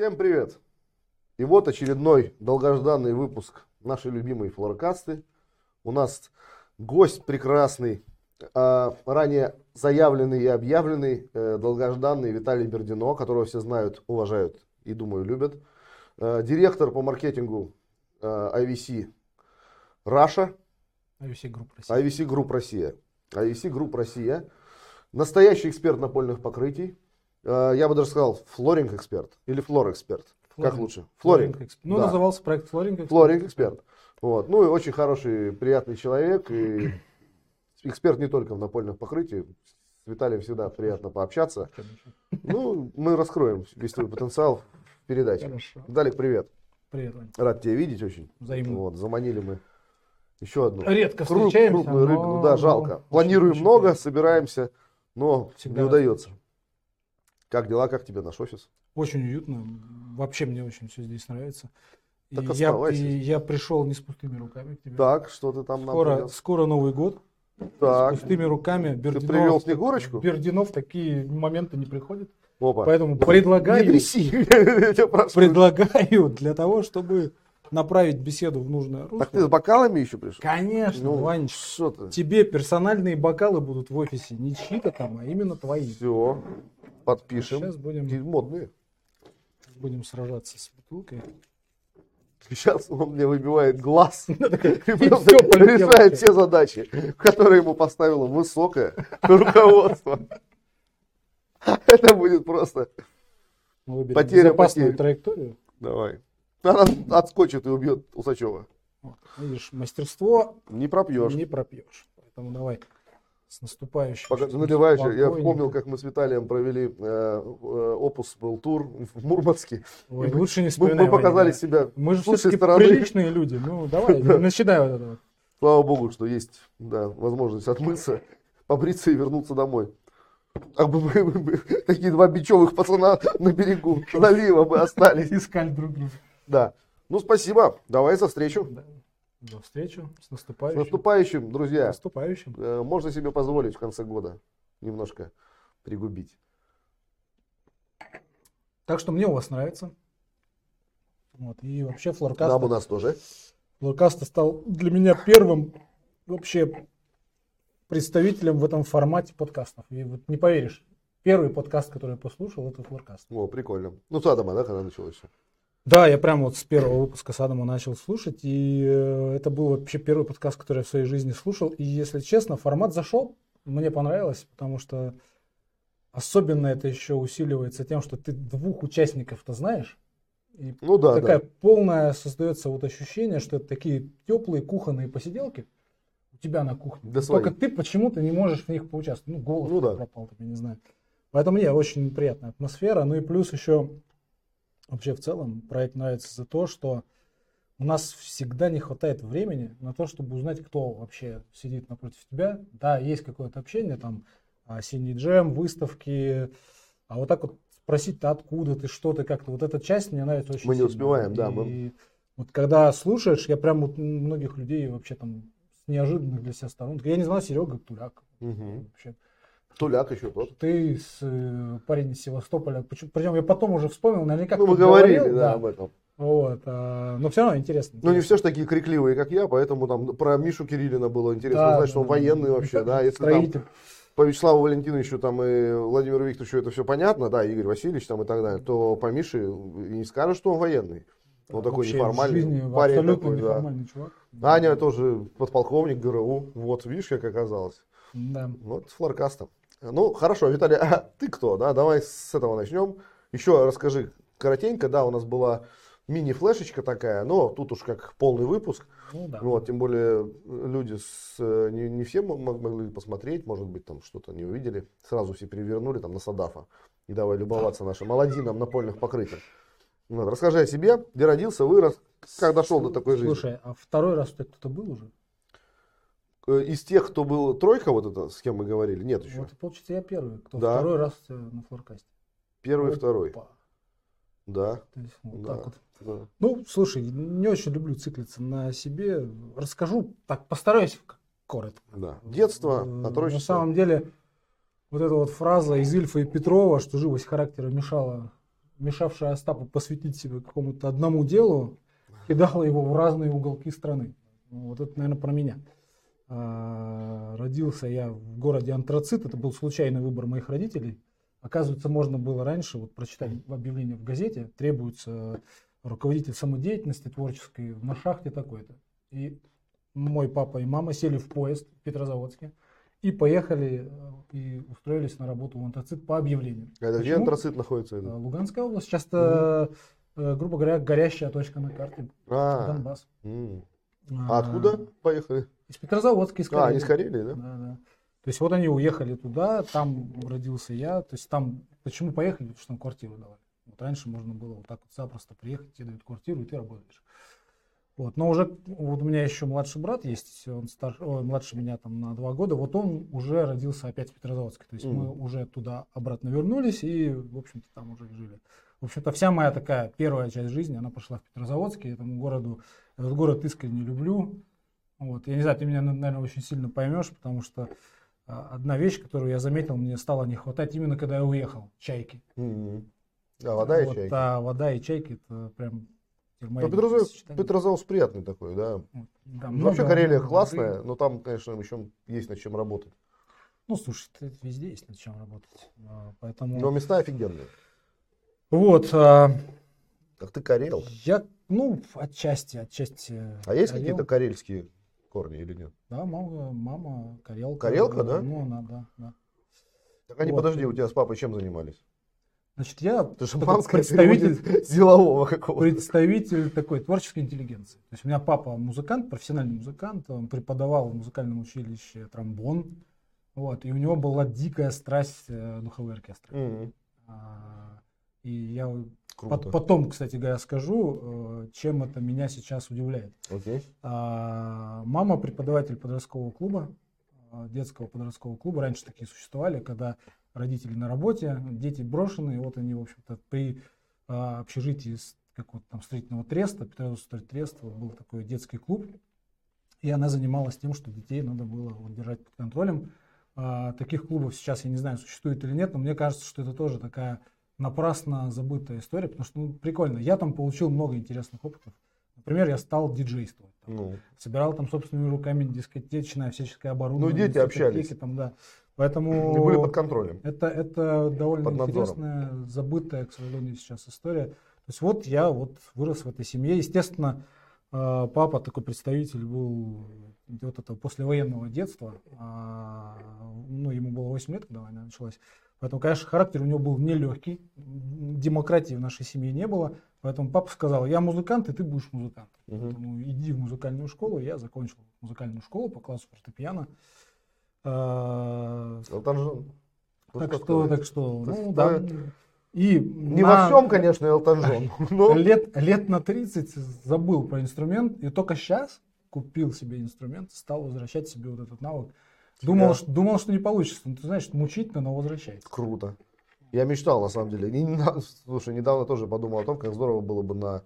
Всем привет! И вот очередной долгожданный выпуск нашей любимой флоркасты. У нас гость прекрасный, а, ранее заявленный и объявленный, э, долгожданный Виталий Бердино, которого все знают, уважают и, думаю, любят. Э, директор по маркетингу э, IVC Раша, IVC Group Россия. IVC Group Россия. IVC Group Россия. Настоящий эксперт напольных покрытий. Э, Я бы даже сказал флоринг эксперт или флор эксперт. Как лучше? Флоринг. Ну, Да. назывался проект Флоринг. Эксперт. Флоринг эксперт. Вот. Ну и очень хороший, приятный человек. И эксперт не только в напольных покрытиях. С Виталием всегда приятно пообщаться. Ну, мы раскроем весь твой потенциал в передаче. Хорошо. Виталик, привет. Привет, Вань. Рад тебя видеть очень. Взаимно. Вот, заманили мы еще одну. Редко Кру- встречаемся, крупную рыбу. но- Да, но жалко. Планируем очень много, собираемся, но Всегда не удается. Как дела, как тебе наш офис? Очень уютно. Вообще мне очень все здесь нравится. И Так я, оставайся. и я пришел не с пустыми руками к тебе. Так, что ты там нам скоро, принес? скоро Новый год. Так, С пустыми руками. Бердинов, привел Снегурочку? Бердинов такие моменты не приходит. опа. Поэтому Не предлагаю, я предлагаю для того, чтобы направить беседу в нужное русло. Так ты с бокалами еще пришел? Конечно, Ну, Ванечка. что ты? Тебе персональные бокалы будут в офисе. Не чьи-то там, а именно твои. Все, подпишем. Сейчас будем, модные. будем сражаться с бутылкой. Сейчас он мне выбивает глаз и всё, полетело решает все задачи, которые ему поставило высокое руководство. Это будет просто... Выберем Потеря потерь. траекторию. Давай. Она отскочит и убьет Усачева. Видишь, мастерство Не пропьешь. не пропьешь. Поэтому давай с наступающим. Пока наливаешь, я вспомнил, как мы с Виталием провели э, э, опус был тур в Мурманске. Ой, И мы- лучше не Мы, вспоминай. мы показали Ваня, да. себя Мы же все-таки стороны. приличные люди. Ну, давай, начинай вот это. Слава богу, что есть да, возможность отмыться, побриться и вернуться домой. А бы мы, мы- мы такие два бичевых пацана на берегу залива бы остались. Искали друг друга. Да. Ну, спасибо. Давай за встречу. Да. До встречи. С С наступающим. наступающим, С друзья. наступающим. Э, Можно себе позволить в конце года немножко пригубить. Так что мне у вас нравится. Вот. И вообще флоркаст. Нам у нас тоже. Луркаста стал для меня первым вообще представителем в этом формате подкастов. И вот не поверишь, первый подкаст, который я послушал, это Флоркаст. О, прикольно. Ну, с Адама, да, когда началось все. Да, я прямо вот с первого выпуска с Адамом начал слушать, и э, это был вообще первый подкаст, который я в своей жизни слушал. И если честно, формат зашел, мне понравилось, потому что особенно это еще усиливается тем, что ты двух участников-то знаешь. И Ну да, такая да. полная создается вот ощущение, что это такие теплые кухонные посиделки у тебя на кухне. Да Только свои. ты почему-то не можешь в них поучаствовать. Ну, голос Ну да. пропал, я не знаю. Поэтому мне очень приятная атмосфера. Ну и плюс еще вообще в целом проект нравится за то, что у нас всегда не хватает времени на то, чтобы узнать, кто вообще сидит напротив тебя. Да, есть какое-то общение, там, осенний джем, выставки, а вот так вот спросить-то откуда ты, что ты, как-то. Вот эта часть мне нравится очень Мы не сильно. успеваем, да, И мы- вот когда слушаешь, я прям вот многих людей вообще там с неожиданных для себя сторон. Я не знал, Серега Туляк. Мгм. Вообще. Туляк еще тот. Ты с, э, парень из Севастополя. Причем я потом уже вспомнил, наверняка Ну, мы говорили, говорил, да, об этом. Вот, а, но все равно интересно. Ну, не все же такие крикливые, как я, поэтому там про Мишу Кириллина было интересно Да, узнать, да, что он да. военный вообще, да, если там Строитель. по Вячеславу Валентиновичу там и Владимиру Викторовичу это все понятно, да, Игорь Васильевич там и так далее, то по Мише и не скажешь, что он военный. Он такой Вообще неформальный жизни парень абсолютно такой, да. неформальный чувак. Аня тоже подполковник ГРУ, вот видишь, как оказалось. Да. Вот с флоркастом. Ну, хорошо, Виталий, а ты кто, да, давай с этого начнем. Еще расскажи коротенько, да, у нас была мини-флешечка такая, но тут уж как полный выпуск. Ну да. Вот, тем более люди с, э, не, не все мо- могли посмотреть, может быть, там что-то не увидели. Сразу все перевернули там на Садафа. И давай любоваться нашим Аладдином напольных покрытий. Вот, расскажи о себе, где родился, вырос, как дошел до такой жизни. Слушай, а второй раз тебя кто-то был уже? Э, Из тех, кто был тройка, вот это, с кем мы говорили, нет еще. Вот, получается, я первый, кто Да. второй раз тебя на флоркасте. Первый, Опа. второй. Да. То есть вот да, так вот. да. Ну, слушай, не очень люблю циклиться на себе. Расскажу, так постараюсь коротко. Да. Детство, Э, отрочество. На самом деле, вот эта вот фраза из Ильфа и Петрова, что живость характера мешала мешавшая Остапу посвятить себя какому-то одному делу, кидала его в разные уголки страны. Вот это, наверное, про меня. А, Родился я в городе Антрацит, это был случайный выбор моих родителей. Оказывается, можно было раньше вот прочитать объявление в газете, требуется руководитель самодеятельности творческой на шахте такой-то. И мой папа и мама сели в поезд в Петрозаводске и поехали э, и устроились на работу в Антрацит по объявлению. Это где Почему? антрацит находится? Это? Луганская область. Это, э, грубо говоря, горящая точка на карте. А, Донбасс. м. а откуда поехали? Из Петрозаводска, из А, Карелии. они из Карелии, да? Да, да. То есть вот они уехали туда, там родился я. То есть там, почему поехали? Потому что там квартиру давали. Вот раньше можно было вот так вот запросто приехать, тебе дают квартиру, и ты работаешь. Вот. Но уже вот у меня еще младший брат есть, он старше, ой, младше меня там на два года, вот он уже родился опять в Петрозаводске. То есть мы Мгм. уже туда обратно вернулись и, в общем-то, там уже жили. В общем-то, вся моя такая первая часть жизни, она пошла в Петрозаводске, этому городу, этот город искренне люблю. Вот. Я не знаю, ты меня, наверное, очень сильно поймешь, потому что а, одна вещь, которую я заметил, мне стало не хватать именно когда я уехал. Чайки. М. А вода и Вот, чайки. а, вода и чайки это прям мои Ну, Петрозаводск, сочетания. Петрозаводск приятный такой, да. Да, Ну, много- Вообще Карелия много классная, воды. но там, конечно, еще есть над чем работать. Ну, слушай, это везде есть над чем работать. А, Поэтому. Но места офигенные. Вот. а, Как ты карел. я, ну, отчасти, отчасти. А есть какие-то карельские корни или нет? Да, мама, мама карелка. Карелка, да? Ну, она, да, да. Так они, Вот. подожди, у тебя с папой чем занимались? Значит, я Ты же представитель, делового какого-то. представитель такой творческой интеллигенции. То есть у меня папа музыкант, профессиональный музыкант, он преподавал в музыкальном училище тромбон. Вот, и у него была дикая страсть э, духовые оркестры. М, А, И я Круто. пот- потом, кстати говоря, скажу, э, чем это меня сейчас удивляет. Окей. А, Мама преподаватель подросткового клуба, а, детского подросткового клуба. Раньше такие существовали, когда родители на работе, дети брошены, и вот они, в общем-то, при а, общежитии какого-то там строительного треста, Петрозаводский стройтрест, вот был такой детский клуб, и она занималась тем, что детей надо было вот держать под контролем. А, Таких клубов сейчас, я не знаю, существует или нет, но мне кажется, что это тоже такая напрасно забытая история, потому что ну, прикольно. Я там получил много интересных опытов. Например, я стал диджействовать. там. Ну, Собирал там собственными руками дискотечное всяческое оборудование. Ну, дети общались. Там, да. Поэтому и были под контролем. это, это довольно интересная, забытая, к сожалению, сейчас история. То есть вот я вот вырос в этой семье. Естественно, папа такой представитель был вот этого послевоенного детства. А, Ну, ему было 8 лет, когда война началась. Поэтому, конечно, характер у него был нелегкий. Демократии в нашей семье не было. Поэтому папа сказал, я музыкант, и ты будешь музыкантом. Мгм. Поэтому иди в музыкальную школу. Я закончил музыкальную школу по классу фортепиано. А, Элтон Джон. Ну, так что что, так что, То ну да. И Не на- во всем, конечно, Элтон Джон. Но лет, лет на 30 забыл про инструмент, и только сейчас купил себе инструмент, стал возвращать себе вот этот навык. Думал, что, думал, что не получится. Ну, ты знаешь, мучительно, но возвращается. круто. Я мечтал, на самом деле. Не- слушай, недавно тоже подумал о том, как здорово было бы на...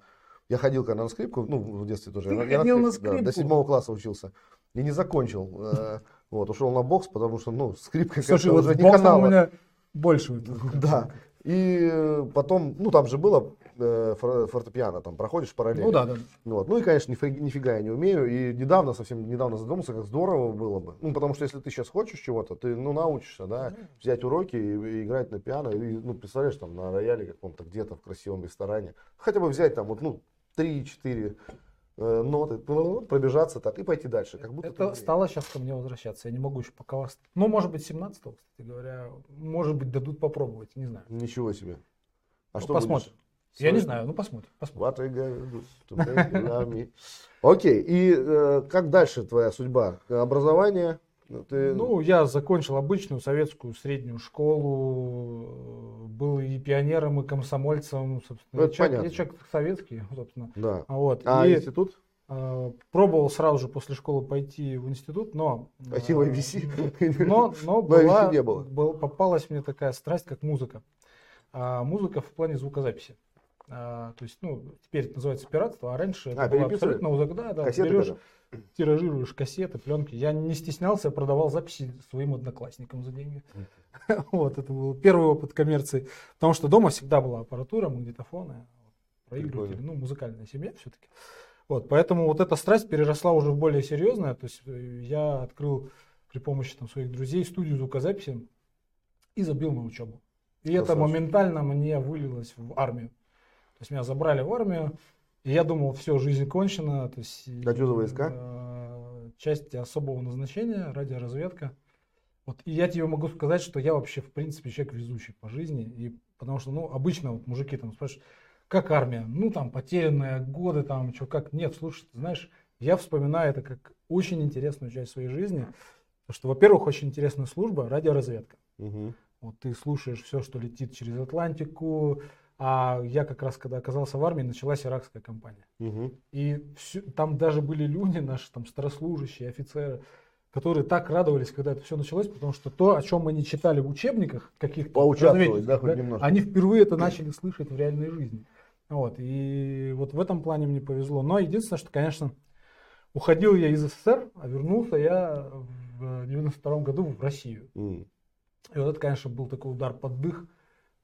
Я ходил когда на скрипку, ну, в детстве тоже. Ты Я ходил на скрипке, да, скрипку? до седьмого класса учился. И не закончил. Э, Вот, ушел на бокс, потому что, ну, скрипка Слушай, вот уже не канала. у меня больше. Да. И э, потом, ну, там же было э, фор- фортепиано, там проходишь параллельно. Ну да, да. Вот. Ну и, конечно, нифи- нифига я не умею. И недавно, совсем недавно задумался, как здорово было бы. Ну, потому что если ты сейчас хочешь чего-то, ты, ну, научишься, да, взять уроки и, и играть на пиано. И, ну, представляешь, там, на рояле каком-то где-то в красивом ресторане. Хотя бы взять там, вот, ну, 3-4 э, ноты, ну, пробежаться так и пойти дальше. Как будто Это стало сейчас ко мне возвращаться. Я не могу еще пока вас... Ну, может быть, 17-го, кстати говоря. Может быть, дадут попробовать. Не знаю. Ничего себе. А Ну, что посмотрим. будешь? Я не знаю. Ну, посмотрим. посмотрим. Окей, и э, как дальше твоя судьба? Образование? Ты... Ну, я закончил обычную советскую среднюю школу, э, был и пионером, и комсомольцем, собственно. Ну, это человек, понятно. я человек советский, собственно. да. Вот. А и институт? э, пробовал сразу же после школы пойти в институт, но... Пойти в э, IVC? Но, но была, не было. был- попалась мне такая страсть, как музыка. А, музыка в плане звукозаписи. А, то есть, ну, теперь это называется пиратство, а раньше это А, было переписывали? абсолютно узак- да, Кассеты берешь, когда? тиражируешь кассеты, пленки. Я не стеснялся, я продавал записи своим одноклассникам за деньги. Вот, это был первый опыт коммерции. Потому что дома всегда была аппаратура, магнитофоны, проигрыватели, ну, музыкальная семья все-таки. Вот, поэтому вот эта страсть переросла уже в более серьезное. То есть э, я открыл при помощи там, своих друзей студию звукозаписи и забил на учебу. И это Красавчик. моментально мне вылилось в армию. Есть меня забрали в армию, и я думал, все, жизнь кончена. То есть, А что за войска? э, Части особого назначения, радиоразведка. Вот, и я тебе могу сказать, что я вообще, в принципе, человек везучий по жизни. И, потому что, ну, обычно вот мужики там спрашивают, как армия? Ну, там, потерянные годы, там, что, как? Нет, слушай, ты знаешь, я вспоминаю это как очень интересную часть своей жизни. Потому что, во-первых, очень интересная служба, радиоразведка. Мгм. Вот ты слушаешь все, что летит через Атлантику. А я как раз, когда оказался в армии, началась иракская кампания. Мгм. И всю- там даже были люди, наши там старослужащие, офицеры, которые так радовались, когда это все началось, потому что то, о чем мы не читали в учебниках каких-то да, хоть немножко. они впервые это начали слышать в реальной жизни. Вот, и вот в этом плане мне повезло. Но единственное, что, конечно, уходил я из СССР, а вернулся я в 92 году в Россию. М. И вот это, конечно, был такой удар под дых,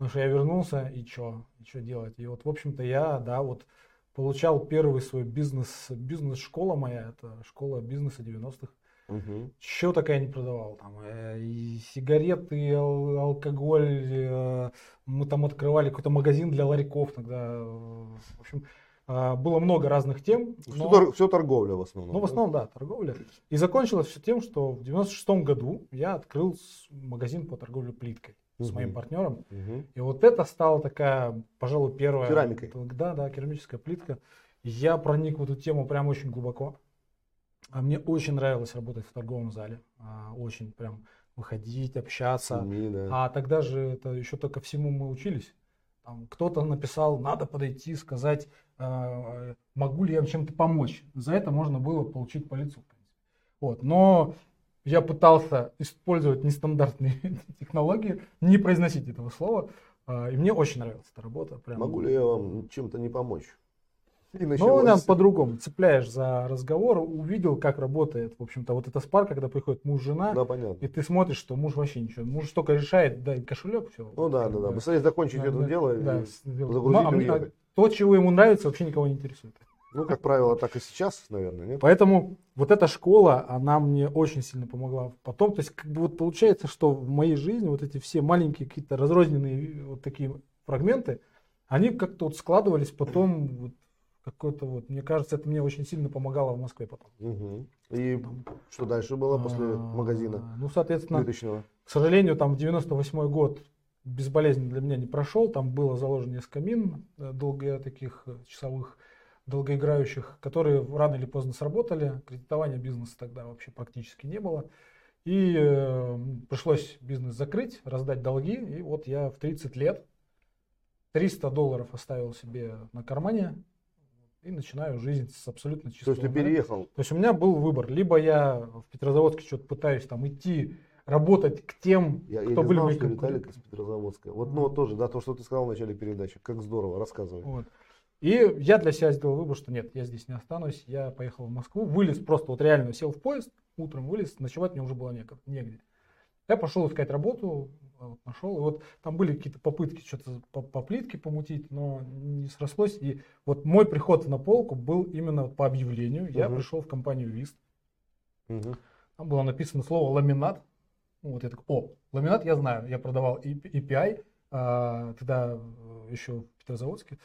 потому что я вернулся, и что, и что делать? И вот, в общем-то, я, да, вот получал первый свой бизнес, бизнес-школа моя, это школа бизнеса 90-х. Мгм. Что такая не продавал? Там э, и сигареты, и ал- алкоголь. э, Мы там открывали какой-то магазин для ларьков тогда. э, В общем, э, было много разных тем. Все, но- тор- все торговля в основном. ну, в да? основном, да, торговля. И закончилось все тем, что в 96 году я открыл магазин по торговле плиткой с Мгм. моим партнером. Мгм. И вот это стала такая, пожалуй, первая... Керамикой. Да, да, керамическая плитка. Я проник в эту тему прям очень глубоко. А мне очень нравилось работать в торговом зале. А, Очень прям выходить, общаться. Семи, да. А тогда же это еще только всему мы учились. Там кто-то написал, надо подойти, сказать, э, могу ли я чем-то помочь. За это можно было получить по лицу. Вот. Но я пытался использовать нестандартные технологии, не произносить этого слова. а, И мне очень нравилась эта работа. Прям. Могу ли я вам чем-то не помочь? И Ну, нам по-другому. Цепляешь за разговор, увидел, как работает, в общем-то, вот эта спарка, когда приходит муж-жена, Да, понятно. и ты смотришь, что муж вообще ничего. Муж только решает, дай кошелек, все. Ну да, да, да. Быстрее закончить это дело. и- да, загрузить а а то, чего ему нравится, вообще никого не интересует. Ну, как правило, так и сейчас, наверное, нет? Поэтому вот эта школа, она мне очень сильно помогла потом. То есть, как бы вот получается, что в моей жизни вот эти все маленькие какие-то разрозненные вот такие фрагменты, они как-то вот складывались потом вот какой-то вот, мне кажется, это мне очень сильно помогало в Москве потом. Мгм. И что дальше было после А, магазина Ну, соответственно, плиточного? к сожалению, там в 98 год безболезненно для меня не прошел. Там было заложено несколько мин э, долго таких э, часовых, долгоиграющих, которые рано или поздно сработали. Кредитования бизнеса тогда вообще практически не было. И э, пришлось бизнес закрыть, раздать долги. И вот я в 30 лет 300 долларов оставил себе на кармане и начинаю жизнь с абсолютно То чистого. есть ты переехал? То есть у меня был выбор. Либо я в Петрозаводске что-то пытаюсь там идти, работать к тем, Я, я кто не были знал, мои что Виталик конкуренты. из Петрозаводска. Вот, ну, тоже, да, то, что ты сказал в начале передачи. Как здорово, рассказывай. Вот. И я для себя сделал выбор, что нет, я здесь не останусь. Я поехал в Москву, вылез просто вот реально сел в поезд, утром вылез, ночевать мне уже было неко- негде. Я пошел искать работу, а вот нашел. И вот там были какие-то попытки что-то по, по плитке помутить, но не срослось. И вот мой приход на полку был именно по объявлению. Я Мгм. пришел в компанию ВИСТ. Мгм. Там было написано слово ламинат. Ну, Вот я такой, о, ламинат я знаю, я продавал и- EPI, а, тогда э, еще в Петрозаводске,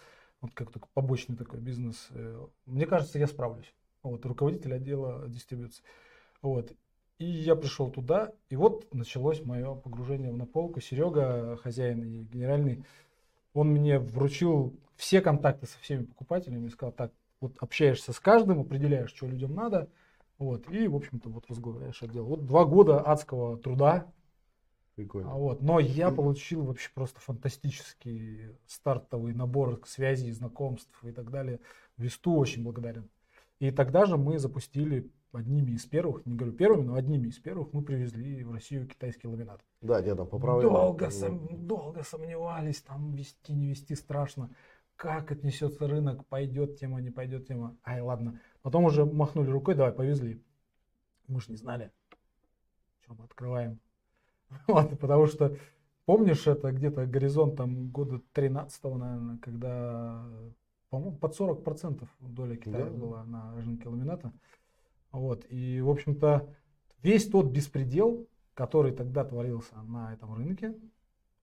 вот как такой побочный такой бизнес. Э, Мне кажется, я справлюсь. Вот, руководитель отдела дистрибьюции. Вот. И я пришел туда, и вот началось мое погружение в наполку. Серега, хозяин и генеральный, он мне вручил все контакты со всеми покупателями и сказал, так, вот общаешься с каждым, определяешь, что людям надо, вот, и, в общем-то, вот возглавляешь отдел. Вот два года адского труда, Прикольно. а вот, но я получил вообще просто фантастический стартовый набор связей, знакомств и так далее. Весту очень благодарен. И тогда же мы запустили одними из первых, не говорю первыми, но одними из первых мы привезли в Россию китайский ламинат. Да, я там поправлял. Долго, сом- долго сомневались, там вести, не вести страшно. как отнесется рынок, пойдет тема, не пойдет тема. Ай, ладно. Потом уже махнули рукой, давай, повезли. Мы же не знали, что мы открываем. Вот, потому что, помнишь, это где-то горизонт там года 13 наверное, когда, по-моему, под 40% доля Китая Да, да. была на рынке ламината. Вот, и, в общем-то, весь тот беспредел, который тогда творился на этом рынке,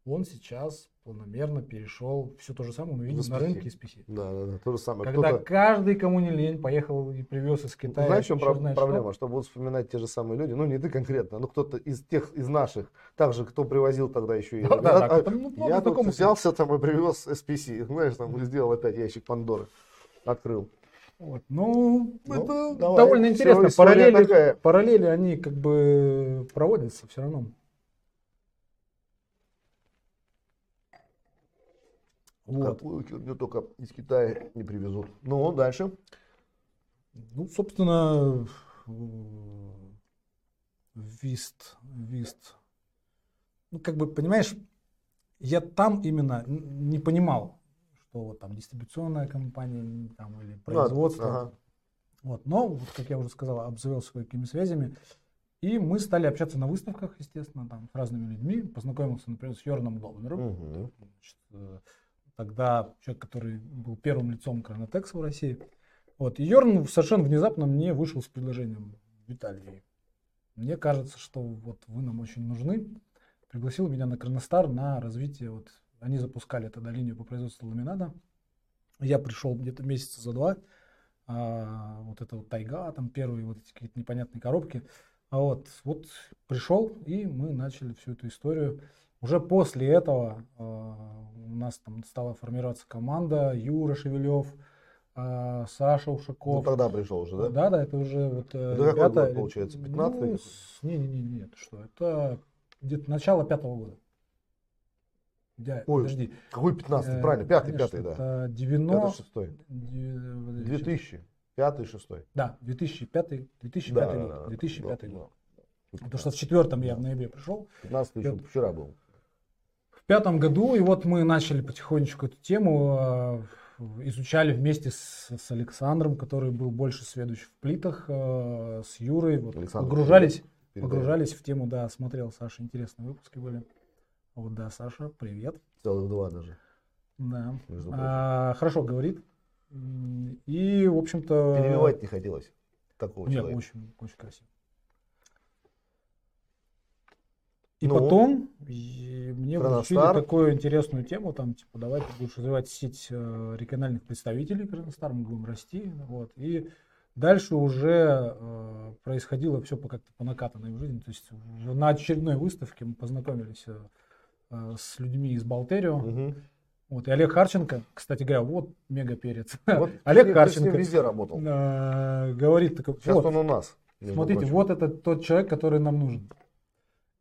он сейчас планомерно перешел, все то же самое мы видим на рынке SPC. Да, да, да, то же самое. Когда Кто-то- каждый, кому не лень, поехал и привез из Китая. Знаешь, в чем про- знает проблема? что. Что будут вспоминать те же самые люди, ну не ты конкретно, но кто-то из тех, из наших, также кто привозил тогда еще и... Да, да, да, а это, ну, я тут взялся там и привез SPC, знаешь, там сделал опять ящик Пандоры, открыл. Вот. Ну, Ну, это давай. довольно интересно. Параллели, такая. параллели, они как бы проводятся все равно. Вот. Какую херню только из Китая не привезут. Ну, дальше. Ну, собственно, Вист, Вист. Ну, как бы, понимаешь, я там именно не понимал, что вот там дистрибуционная компания там, или производство. Ну, ага. Вот, но, вот, как я уже сказал, обзавелся какими связями. И мы стали общаться на выставках, естественно, там, с разными людьми. Познакомился, например, с Йорном. Значит, э, тогда человек, который был первым лицом Кронотекса в России. Вот. И Йорн совершенно внезапно мне вышел с предложением, Виталий, мне кажется, что вот вы нам очень нужны. Пригласил меня на Кроностар на развитие. Вот они запускали тогда линию по производству ламината. Я пришел где-то месяца за два. А, вот это вот тайга, там первые вот эти какие-то непонятные коробки. А вот, вот пришел, и мы начали всю эту историю. Уже после этого а, у нас там стала формироваться команда. Юра Шевелев, а, Саша Ну, Ушаков. тогда пришел уже, да? Да, да, это уже вот э, Это какой ребята. год, получается, 15-й Ну, какой? не, не, не, не, это что? Это где-то начало пятого года. Я- Ой, подожди. Какой 15 Э, правильно, пятый, конечно, пятый, да. Это Пятый, 90... шестой. де- подожди, 2000, пятый, шестой. Да, 2005, 2005 Да, год. да, да, 2005 да, год. да. Потому что в четвертом я в ноябре пришел. 15 еще вчера был. Пятом году, и вот мы начали потихонечку эту тему, э, изучали вместе с, с Александром, который был больше сведущ в плитах, э, с Юрой, вот, Александр, погружались, погружались в тему, да, смотрел Саша, интересные выпуски были. Вот, да, Саша, привет. Целых два даже. Да. А, хорошо говорит. И, в общем-то... Перебивать не хотелось такого Нет, человека. очень, очень красиво. И Ну, потом и мне вручили такую интересную тему, там, типа, давай ты будешь развивать сеть э, региональных представителей Кроностар, мы будем расти, вот, и дальше уже э, происходило все по как-то по накатанной в жизни, то есть на очередной выставке мы познакомились э, э, с людьми из Болтерио, Мгм. вот, и Олег Харченко, кстати говоря, вот мега перец, Вот Олег ты Харченко. везде работал. э, говорит такой, Сейчас вот, он у нас. Смотрите, прочим. вот это тот человек, который нам нужен.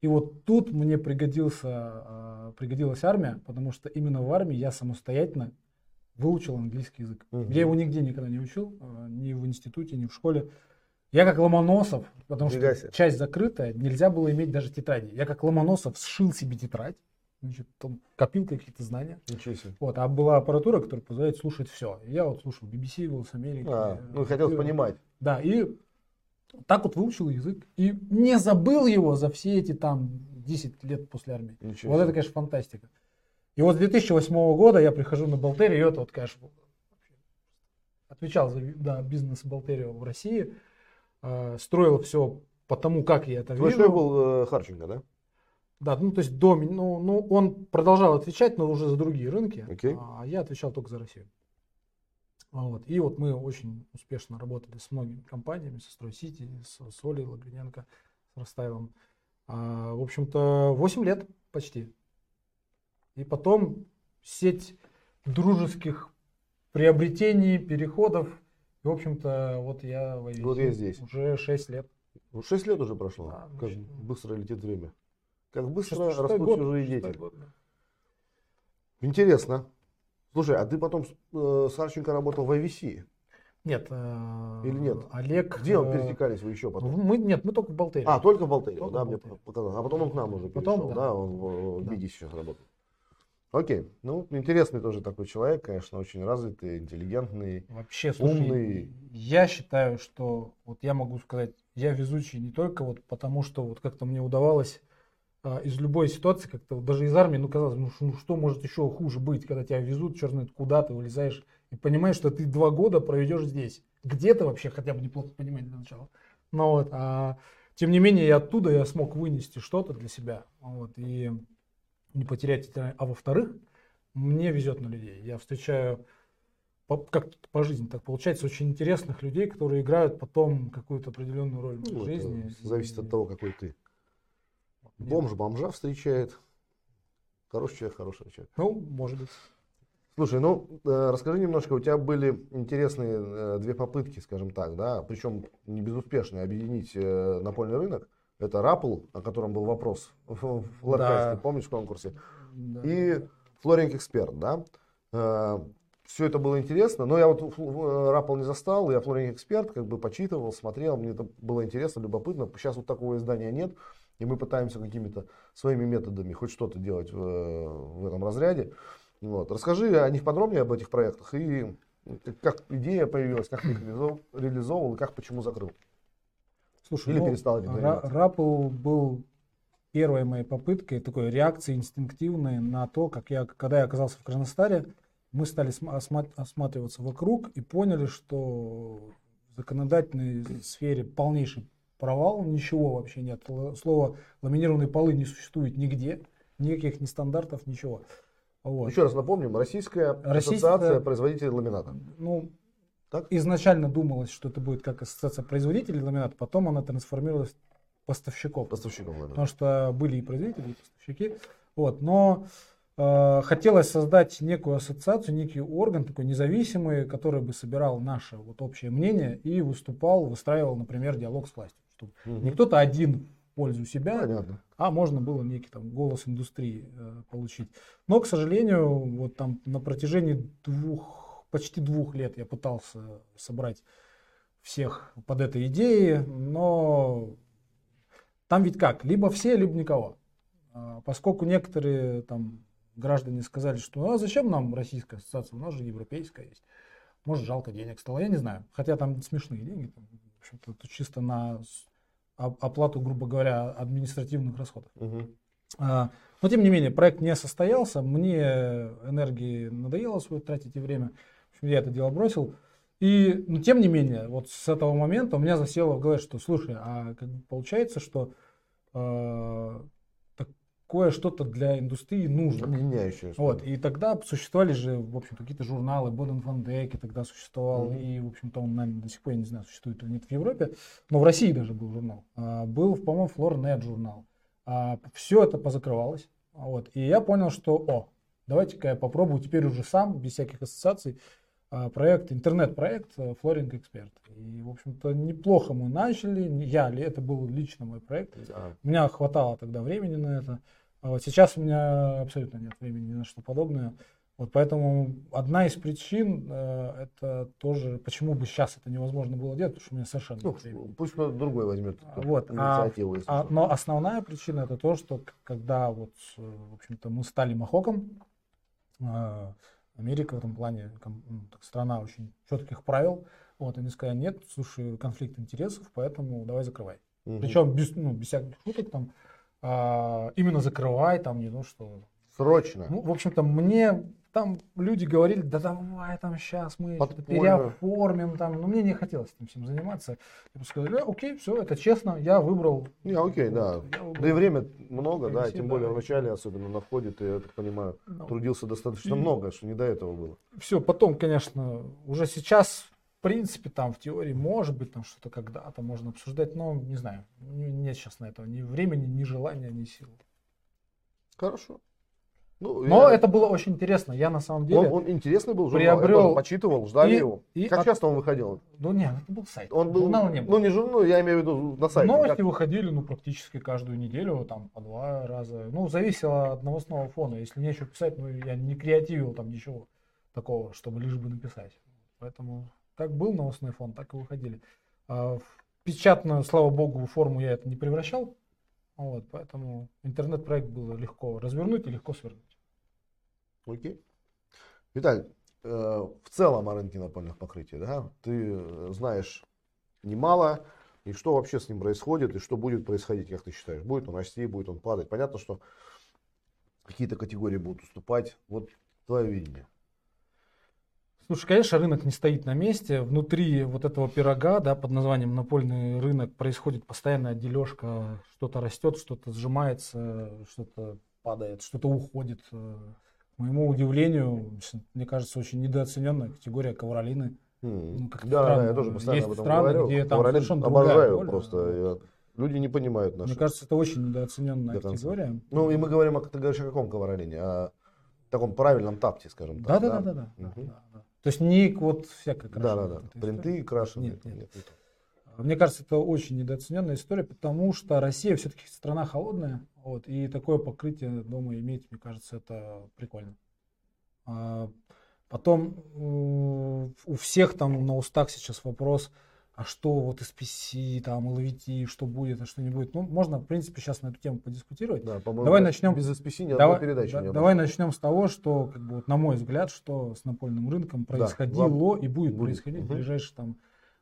И вот тут мне пригодился, а, пригодилась армия, потому что именно в армии я самостоятельно выучил английский язык. Мгм. Я его нигде никогда не учил, а, ни в институте, ни в школе. Я как Ломоносов, потому Нифига что себе. часть закрытая, нельзя было иметь даже тетради. Я как Ломоносов сшил себе тетрадь, значит, там копил какие-то знания. Ничего себе. Вот, а была аппаратура, которая позволяет слушать все. Я вот слушал BBC, Голос Америки. А, ну, хотелось э, понимать. да, и так вот выучил язык. И не забыл его за все эти там 10 лет после армии. Ничего Вот себе. это, конечно, фантастика. И вот с 2008 года я прихожу на Болтерию, и это вот, конечно, отвечал за да, бизнес Болтерио в России, э, строил все по тому, как я это Твой вижу. был э, Харченко, да? Да, ну то есть до ну, ну он продолжал отвечать, но уже за другие рынки, Окей. а я отвечал только за Россию. Вот. И вот мы очень успешно работали с многими компаниями, со Стройсити, с Солей, Лагриненко, с Ростайлом. А, в общем-то, 8 лет почти. И потом сеть дружеских приобретений, переходов. И, в общем-то, вот я в Вот я здесь. уже 6 лет. Ну, 6 лет уже прошло. Да, как очень. быстро летит время. Как быстро растут год, чужие дети. год, да. Интересно. Слушай, а ты потом э, с Харченко работал в IVC? Нет. э, Или нет? Олег. Где вы э, пересекались вы еще потом? Мы, нет, мы только в Болтере. А, только в Болтере, Только да, в мне показалось. А потом он к нам уже Потом, перешел, да. да, он в, в Да. Сейчас работает. Окей. Ну, интересный тоже такой человек, конечно, очень развитый, интеллигентный. Вообще, слушай, Умный. я считаю, что вот я могу сказать, я везучий не только вот потому, что вот как-то мне удавалось из любой ситуации, как-то даже из армии, ну казалось, ну, ну что может еще хуже быть, когда тебя везут, черт знает куда ты вылезаешь и понимаешь, что ты два года проведешь здесь. Где ты вообще хотя бы неплохо понимать для начала. Ну вот, а тем не менее, и оттуда я смог вынести что-то для себя. Вот, и не потерять это. А во-вторых, мне везет на людей. Я встречаю как по жизни так получается очень интересных людей, которые играют потом какую-то определенную роль в Ну, это жизни. зависит И от того, какой ты. Бомж бомжа встречает. Хороший человек, хороший человек. Ну, может быть. Слушай, ну э, расскажи немножко, у тебя были интересные э, две попытки, скажем так, да, причем не безуспешные, объединить э, напольный рынок. Это Раппл, о котором был вопрос в, Ларкасте, Да. помнишь, в конкурсе, Да. и Флоринг Эксперт, да. все это было интересно, но я вот Раппл не застал, я Флоринг Эксперт как бы почитывал, смотрел, мне это было интересно, любопытно. Сейчас вот такого издания нет, и мы пытаемся какими-то своими методами хоть что-то делать в, в этом разряде. Вот. Расскажи о них подробнее об этих проектах и как идея появилась, как ты их реализов- реализовывал и как почему закрыл. Слушай, Или ну, перестал этим Ра- заниматься. Раппл был первой моей попыткой, такой реакции инстинктивной на то, как я, когда я оказался в Красностаре, мы стали сма- осма- осматриваться вокруг и поняли, что в законодательной сфере полнейший провал, ничего вообще нет. Слово ламинированные полы не существует нигде, никаких ни стандартов, ничего. Вот. Еще раз напомним, Российская Российская- ассоциация производителей ламината. Ну, Так? изначально думалось, что это будет как ассоциация производителей ламината, потом она трансформировалась в поставщиков. Поставщиков ламината. Потому что были и производители, и поставщики. Вот, но э, хотелось создать некую ассоциацию, некий орган такой независимый, который бы собирал наше вот общее мнение и выступал, выстраивал, например, диалог с властью. Чтобы Мгм. не кто-то один в пользу себя, Понятно. а можно было некий там голос индустрии э, получить. Но, к сожалению, вот там на протяжении двух, почти двух лет я пытался собрать всех под этой идеей, но там ведь как, либо все, либо никого. А, Поскольку некоторые там граждане сказали, что а зачем нам российская ассоциация, у нас же европейская есть. Может, жалко денег стало, я не знаю. Хотя там смешные деньги, там, в общем-то, чисто на оплату, грубо говоря, административных расходов. А, Но, тем не менее, проект не состоялся, мне энергии надоело свое тратить и время, в общем, я это дело бросил. И, но тем не менее, вот с этого момента у меня засело в голове, что, слушай, а как бы получается, что э, такое что-то для индустрии нужно. Объединяющее. Вот, и тогда существовали же, в общем, какие-то журналы, Боден Фан Дейк, и тогда существовал, Мгм. и, в общем-то, он, наверное, до сих пор, я не знаю, существует или нет в Европе, но в России даже был журнал. А, Был, по-моему, Флорнет журнал. Все это позакрывалось, вот, и я понял, что, о, давайте-ка я попробую теперь уже сам, без всяких ассоциаций, а, проект, интернет-проект Флоринг Эксперт. И, в общем-то, неплохо мы начали, я, это был лично мой проект, Да. у меня хватало тогда времени на это. А вот сейчас у меня абсолютно нет времени ни на что подобное. Вот поэтому одна из причин э, это тоже, почему бы сейчас это невозможно было делать, потому что у меня совершенно Ну, нет времени. пусть кто-то другой возьмет А, вот, а- инициативу. А, что. но основная причина это то, что когда вот, э, в общем-то, мы стали Махоком, э, Америка в этом плане ну, так, страна очень четких правил. Вот, они сказали, нет, слушай, конфликт интересов, поэтому давай закрывай. Мгм. Причем без, ну, без всяких шуток там. А, именно закрывай, там не то, что. Срочно. Ну, в общем-то, мне там люди говорили, да давай там сейчас мы переоформим там. Но мне не хотелось этим всем заниматься. Я сказал, «Да, окей, все, это честно, я выбрал. Не, окей, вот, да. выбрал». Да и время много, да, Принеси, тем да. более в начале, особенно на входе, ты, я так понимаю, Ну, трудился достаточно И- много, что не до этого было. все, потом, конечно, уже сейчас, принципе, там в теории, может быть, там что-то когда-то можно обсуждать, но не знаю, не- нет сейчас на это ни времени, ни желания, ни сил. Хорошо. Ну, Но я- это было очень интересно. Я на самом деле. он, он интересный был, журнал, я приобрел- тоже почитывал, ждали и- его. и как от- часто он выходил? Ну нет, это был сайт. Он был, Журнала не было. ну не журнал, я имею в виду на сайте. Новости Как- выходили, ну, практически каждую неделю, там, по два раза. Ну, зависело от новостного фона. Если нечего писать, ну, я не креативил там ничего такого, чтобы лишь бы написать. Поэтому как был новостной фон, так и выходили. А в печатную, слава богу, форму я это не превращал. Вот, поэтому интернет-проект было легко развернуть и легко свернуть. Окей. Виталь, э, в целом о рынке напольных покрытий, да, ты э, знаешь немало, и что вообще с ним происходит, и что будет происходить, как ты считаешь? Будет он расти, будет он падать? Понятно, что какие-то категории будут уступать. Вот твое видение. Слушай, конечно, рынок не стоит на месте. Внутри вот этого пирога, да, под названием напольный рынок, происходит постоянная дележка. Что-то растет, что-то сжимается, что-то падает, что-то уходит. К моему удивлению, мне кажется, очень недооцененная категория ковролины. М, Ну, Да, странно. я тоже постоянно Есть об этом страны, говорю. где там Ковролин совершенно другая обожаю доля. просто. Я- Люди не понимают наши. Мне кажется, это очень недооцененная категория. Ну, и мы говорим, о, ты говоришь о каком ковролине? О таком правильном тапте, скажем так. да, да, да, да, да, Мгм. да, да. То есть не вот всякая Да, крашеная да, да. эта Принты крашеные. Нет, нет. не то. Мне кажется, это очень недооцененная история, потому что Россия все-таки страна холодная, вот, и такое покрытие дома иметь, мне кажется, это прикольно. А, потом у всех там на устах сейчас вопрос, а что вот из PC, там, LVT, что будет, а что не будет. Ну, можно, в принципе, сейчас на эту тему подискутировать. Да, Давай начнем. Без SPC ни Давай, передачи да- не было. давай начнем с того, что, как бы, вот, на мой взгляд, что с напольным рынком происходило и будет, будет. происходить в Мгм. ближайшие там,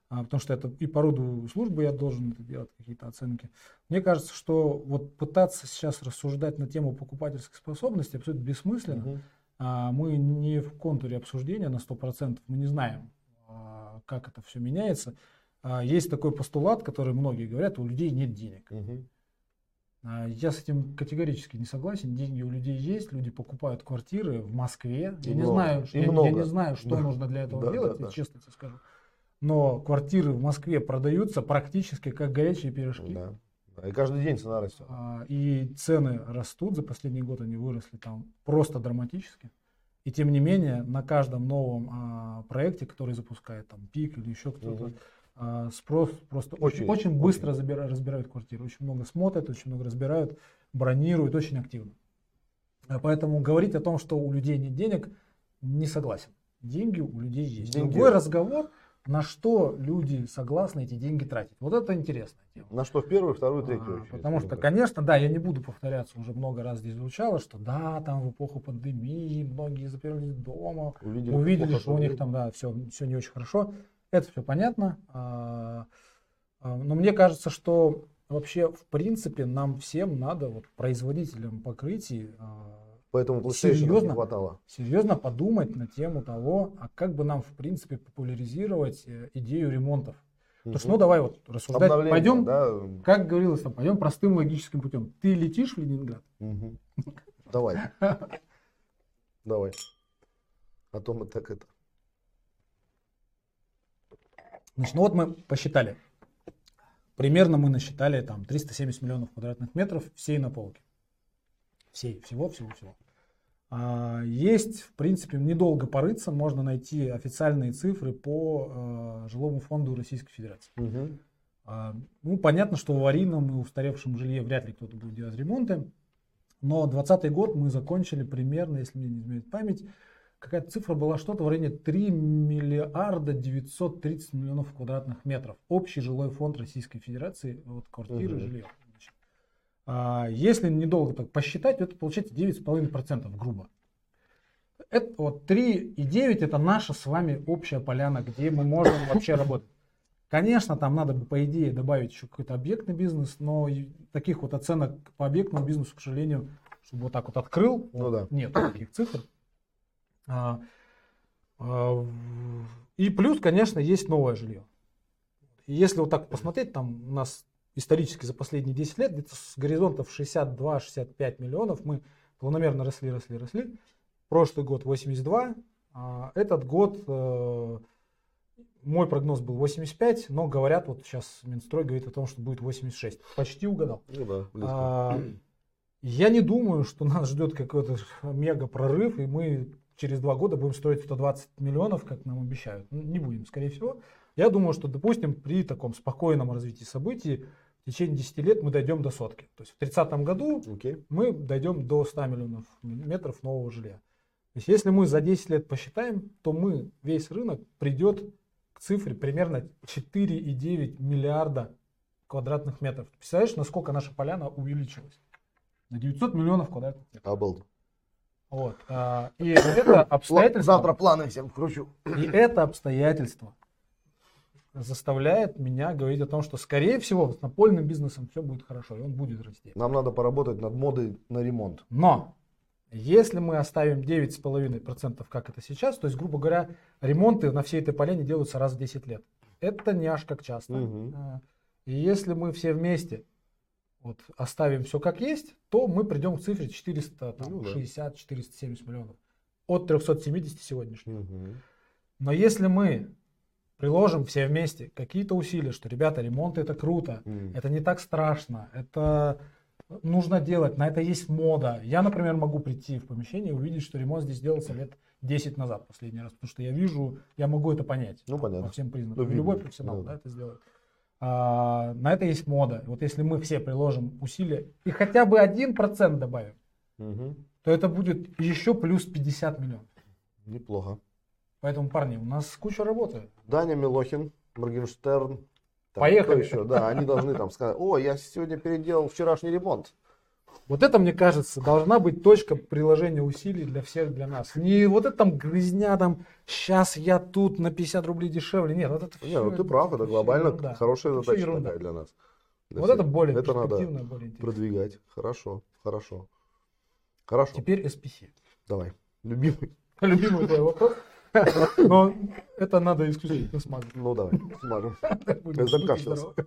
а, потому что это и по роду службы я должен это делать какие-то оценки. Мне кажется, что вот пытаться сейчас рассуждать на тему покупательской способности абсолютно бессмысленно. Мгм. А, мы не в контуре обсуждения на 100%, мы не знаем, а, как это все меняется. А, есть такой постулат, который многие говорят, у людей нет денег. А, Я с этим категорически не согласен. Деньги у людей есть, люди покупают квартиры в Москве. И я, не много. знаю, И я, я много. не знаю, что Да. нужно для этого Да, делать, да, я да. честно тебе скажу. Но квартиры в Москве продаются практически как горячие пирожки. Да. И каждый день цена растет. А, И цены растут, за последний год они выросли там просто драматически. И тем не менее, на каждом новом а, проекте, который запускает там ПИК или еще кто-то, Мгм. А, спрос просто очень, очень быстро очередь. забира- разбирают квартиры. Очень много смотрят, очень много разбирают, бронируют, очень активно. А Поэтому говорить о том, что у людей нет денег, не согласен. Деньги у людей есть. Деньги- Другой разговор, на что люди согласны эти деньги тратить. Вот это интересная тема. На что в первую, вторую, третью А, очередь. Потому что, конечно, да, я не буду повторяться, уже много раз здесь звучало, что да, там в эпоху пандемии многие заперлись дома, увидели, увидели, что у них там, да, все, все не очень хорошо. Это все понятно. А, а, Но мне кажется, что вообще, в принципе, нам всем надо, вот, производителям покрытий, а, Поэтому PlayStation не Серьезно? хватало. серьезно подумать на тему того, а как бы нам, в принципе, популяризировать э, идею ремонтов. Потому что, ну, давай вот рассуждать. Обновление, Пойдем, да. как говорилось там, пойдем простым логическим путем. Ты летишь в Ленинград, Мгм. Давай. Давай. А то мы так это. Значит, ну вот мы посчитали. Примерно мы насчитали там 370 миллионов квадратных метров всей наполки. Всей, всего, всего, всего. А, есть, в принципе, недолго порыться, можно найти официальные цифры по э, жилому фонду Российской Федерации. Мгм. А, Ну, понятно, что в аварийном и устаревшем жилье вряд ли кто-то будет делать ремонты. Но 2020 год мы закончили примерно, если мне не изменяет память, какая-то цифра была что-то в районе 3 миллиарда 930 миллионов квадратных метров. Общий жилой фонд Российской Федерации, вот квартиры, Мгм. жилье. Значит, а, если недолго так посчитать, это получается 9,5% грубо. Это вот 3,9 это наша с вами общая поляна, где мы можем вообще работать. Конечно, там надо бы, по идее, добавить еще какой-то объектный бизнес, но таких вот оценок по объектному бизнесу, к сожалению, чтобы вот так вот открыл, Ну вот да. нет таких цифр. А, а, и плюс, конечно, есть новое жилье. Если вот так посмотреть, там у нас исторически за последние 10 лет где-то с горизонтов 62-65 миллионов мы планомерно росли, росли, росли. Прошлый год 82, а этот год э, мой прогноз был 85, но говорят, вот сейчас Минстрой говорит о том, что будет 86. Почти угадал. Ну да, близко. А, я не думаю, что нас ждет какой-то мега прорыв, и мы через два года будем строить 120 миллионов, как нам обещают. Ну, Не будем, скорее всего. Я думаю, что, допустим, при таком спокойном развитии событий в течение 10 лет мы дойдем до сотки. То есть в 30 году Окей. мы дойдем до 100 миллионов метров нового жилья. То есть если мы за 10 лет посчитаем, то мы, весь рынок придет к цифре примерно 4,9 миллиарда квадратных метров. Представляешь, насколько наша поляна увеличилась? На 900 миллионов квадратных метров. Обалденно. Вот. а, И это обстоятельство, Завтра планы всем вкручу. и это обстоятельство заставляет меня говорить о том, что, скорее всего, с напольным бизнесом все будет хорошо, и он будет расти. Нам надо поработать над модой на ремонт. Но если мы оставим 9,5%, как это сейчас, то есть, грубо говоря, ремонты на всей этой поляне делаются раз в 10 лет. Это не аж как часто. А, И если мы все вместе вот, оставим все как есть, то мы придем к цифре Ну да. 460-470 миллионов. От 370 сегодняшних. Мгм. Но если мы приложим все вместе какие-то усилия, что, ребята, ремонт это круто, Мгм. это не так страшно, это нужно делать, на это есть мода. Я, например, могу прийти в помещение и увидеть, что ремонт здесь делался лет 10 назад последний раз, потому что я вижу, я могу это понять Ну, понятно. по всем признакам. Ну, Любой профессионал да. да, это сделает. А, на это есть мода. Вот если мы все приложим усилия и хотя бы 1% добавим, Мгм. то это будет еще плюс 50 миллионов. Неплохо. Поэтому, парни, у нас куча работы. Даня Милохин, Моргенштерн. Там, Поехали. еще? Да, они должны там сказать, о, я сегодня переделал вчерашний ремонт. Вот это, мне кажется, должна быть точка приложения усилий для всех, для нас. Не вот это там грызня, там, сейчас я тут на 50 рублей дешевле. Нет, вот это Не, всё- ну ты прав, это глобально ерунда. хорошая Это задача ерунда. такая для нас. Для Вот всех. это более Это надо более интересно. продвигать. Хорошо, хорошо. Хорошо, Теперь SPC. давай. Любимый. Любимый твой вопрос. Но это надо исключительно смазать. Ну давай, смажем. Закашлялся. здоровы.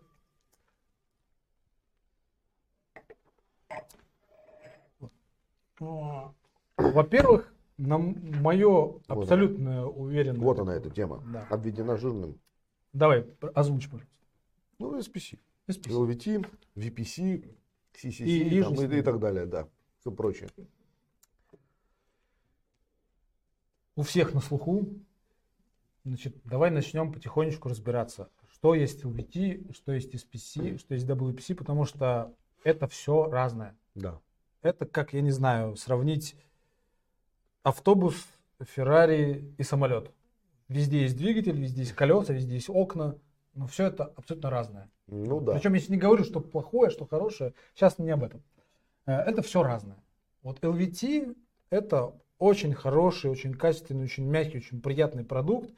А, Во-первых, на мое абсолютное уверенное... Вот она эта тема. Да. Обведена жирным. Давай, озвучь, пожалуйста. Ну, SPC. SPC. LVT, VPC, CCC И- и там, и, и так далее, да. Все прочее. У всех на слуху. Значит, давай начнем потихонечку разбираться, что есть LVT, что есть SPC, что есть WPC, потому что это все разное. Да. Это как, я не знаю, сравнить автобус, Феррари и самолет. Везде есть двигатель, везде есть колеса, везде есть окна, но все это абсолютно разное. Ну да. Причем, если не говорю, что плохое, что хорошее, сейчас не об этом. Э, Это все разное. Вот LVT это очень хороший, очень качественный, очень мягкий, очень приятный продукт,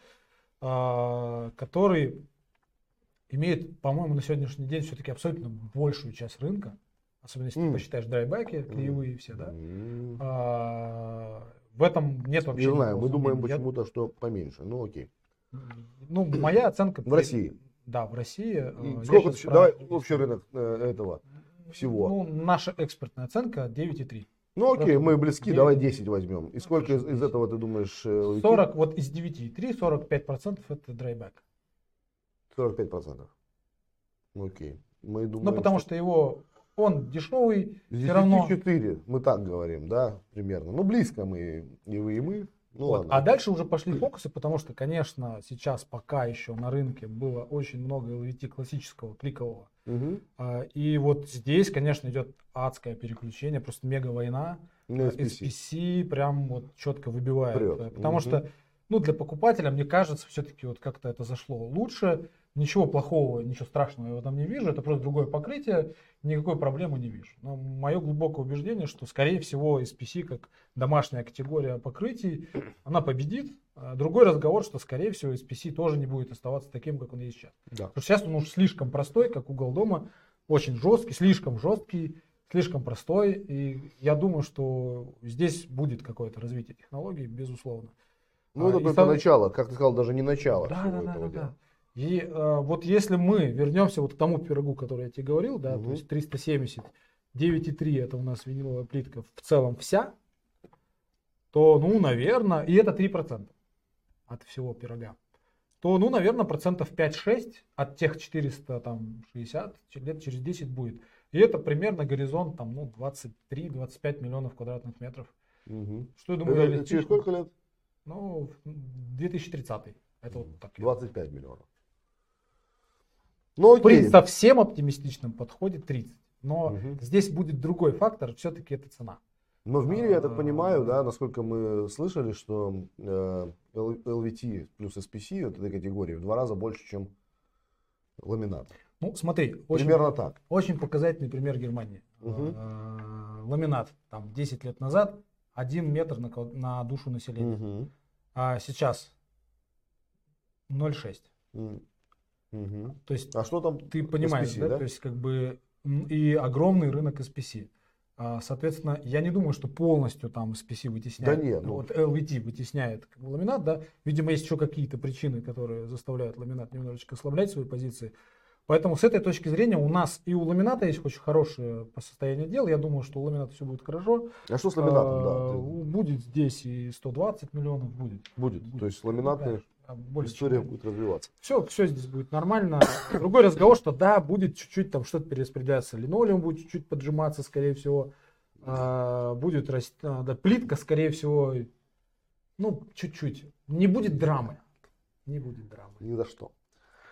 а, который имеет, по-моему, на сегодняшний день все-таки абсолютно большую часть рынка. Особенно если М. ты посчитаешь драйбеки, клеевые все, да. М. А, в этом нет вообще Не знаю, мы думаем. Я- почему-то, что поменьше. Ну окей. Ну, моя оценка... В России. Да, в России. э, сколько ты- давай общий рынок э, этого всего. Ну, наша экспертная оценка 9,3. Ну окей, мы близки, давай 10 возьмем. И сколько из, из этого ты думаешь? э, LVT? 40, вот из 9,3, 45% это драйбэк. 45 процентов. Окей. Мы думаем, Ну, потому что его, он дешевый, Из все равно. 4, мы так говорим, да, примерно. Ну, близко мы, и вы, и мы. Ну, Вот. ладно. А дальше уже пошли фокусы, потому что, конечно, сейчас пока еще на рынке было очень много LVT классического, кликового. А, И вот здесь, конечно, идет адское переключение, просто мега война. Ну, SPC. SPC прям вот четко выбивает. Прет. Э, Потому Мгм. что, ну, для покупателя, мне кажется, все-таки вот как-то это зашло лучше. Ничего плохого, ничего страшного я в этом не вижу. Это просто другое покрытие, никакой проблемы не вижу. Но мое глубокое убеждение, что, скорее всего, SPC, как домашняя категория покрытий, она победит. А Другой разговор, что, скорее всего, SPC тоже не будет оставаться таким, как он есть сейчас. Да. Потому что сейчас он уж слишком простой, как угол дома, очень жесткий, слишком жесткий, слишком простой. И я думаю, что здесь будет какое-то развитие технологий, безусловно. Ну, А, это и только сам- начало, как ты сказал, даже не начало Да, всего да, да, этого да, дела. да. И э, вот если мы вернемся вот к тому пирогу, который я тебе говорил, да, Мгм. то есть 370, 9,3 это у нас виниловая плитка в целом вся, то, ну, наверное, и это 3% от всего пирога, то, ну, наверное, процентов 5-6 от тех 460 лет через 10 будет. И это примерно горизонт там, ну, 23-25 миллионов квадратных метров. Мгм. Что я думаю, Это через сколько лет? Ну, 2030. Это вот так. я 25 миллионов. Ну, При окей. совсем оптимистичном подходе 30. Но Мгм. здесь будет другой фактор, все-таки это цена. Но в мире, я так А. понимаю, да, насколько мы слышали, что э, LVT плюс SPC вот этой категории в два раза больше, чем ламинат. Ну, смотри, очень, Примерно так. очень показательный пример Германии. Э, Ламинат там 10 лет назад 1 метр на, на душу населения. Мгм. А сейчас 0,6. М. Мгм. То есть А что там? ты понимаешь, SPC, да? да? То есть как бы и огромный рынок SPC. А, Соответственно, я не думаю, что полностью там SPC вытесняет. Да нет, ну. Вот LVT вытесняет как бы, ламинат, да. Видимо, есть еще какие-то причины, которые заставляют ламинат немножечко ослаблять свои позиции. Поэтому с этой точки зрения у нас и у ламината есть очень хорошее по состоянию дел. Я думаю, что у ламината все будет хорошо. А что с ламинатом? Да, А, ты- Будет здесь и 120 миллионов будет. будет. будет. То есть а больше, история чем- будет развиваться. все, все здесь будет нормально. Другой разговор, что да, будет чуть-чуть там что-то перераспределяться. Линолеум будет чуть-чуть поджиматься, скорее всего. А, будет расти, а, да, плитка, скорее всего, ну, чуть-чуть. Не будет драмы. Не будет драмы. Ни за что.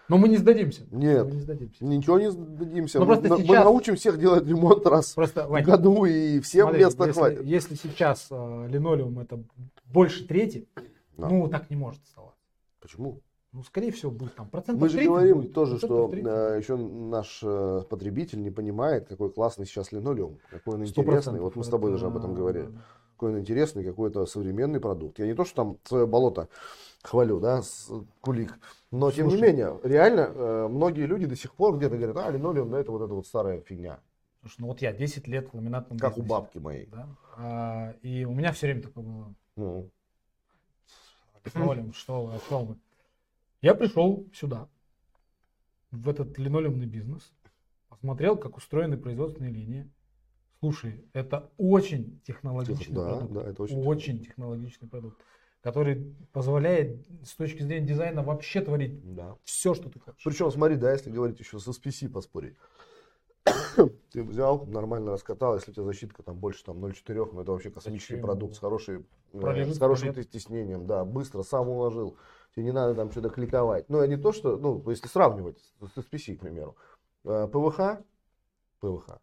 Но мы не сдадимся. Нет. Мы не сдадимся. Ничего не сдадимся. Ну, мы, просто на- мы сейчас- научим всех делать ремонт раз Просто, в Вань, году, и всем смотри, места если, хватит. если сейчас а, линолеум это больше трети, Да. ну, так не может оставаться. Почему? Ну, скорее всего, будет там процентов Мы же 30 говорим будет, тоже, что 30. э, еще наш э, потребитель не понимает, какой классный сейчас линолеум, какой он интересный. Вот мы с тобой Это, даже об этом говорили. Какой он интересный, какой-то современный продукт. Я не то, что там свое болото хвалю, да, с кулик. Но тем не Слушай. менее, реально, э, многие люди до сих пор где-то говорят, а, линолеум, да, это вот эта вот старая фигня. Слушай, ну вот я 10 лет в ламинатном Как у бизнесе, бабки моей. да, а, и у меня все время такое было. Ну, Линолеум, что вы, о чем вы? Я пришел сюда, в этот линолеумный бизнес, посмотрел, как устроены производственные линии. Слушай, это очень технологичный да, продукт. да, это очень, очень технологичный продукт, который позволяет с точки зрения дизайна вообще творить Да. все, что ты хочешь. Причем, смотри, да, если говорить еще с SPC поспорить. Ты взял, нормально раскатал, если у тебя защитка там больше там 0,4, ну это вообще космический Зачем? продукт с, хорошей, э, Пролежит с хорошим сто лет. тиснением, да, быстро, сам уложил. Тебе не надо там что-то кликовать. Ну, а не то, что, ну, если сравнивать с SPC, к примеру. Э, ПВХ, ПВХ,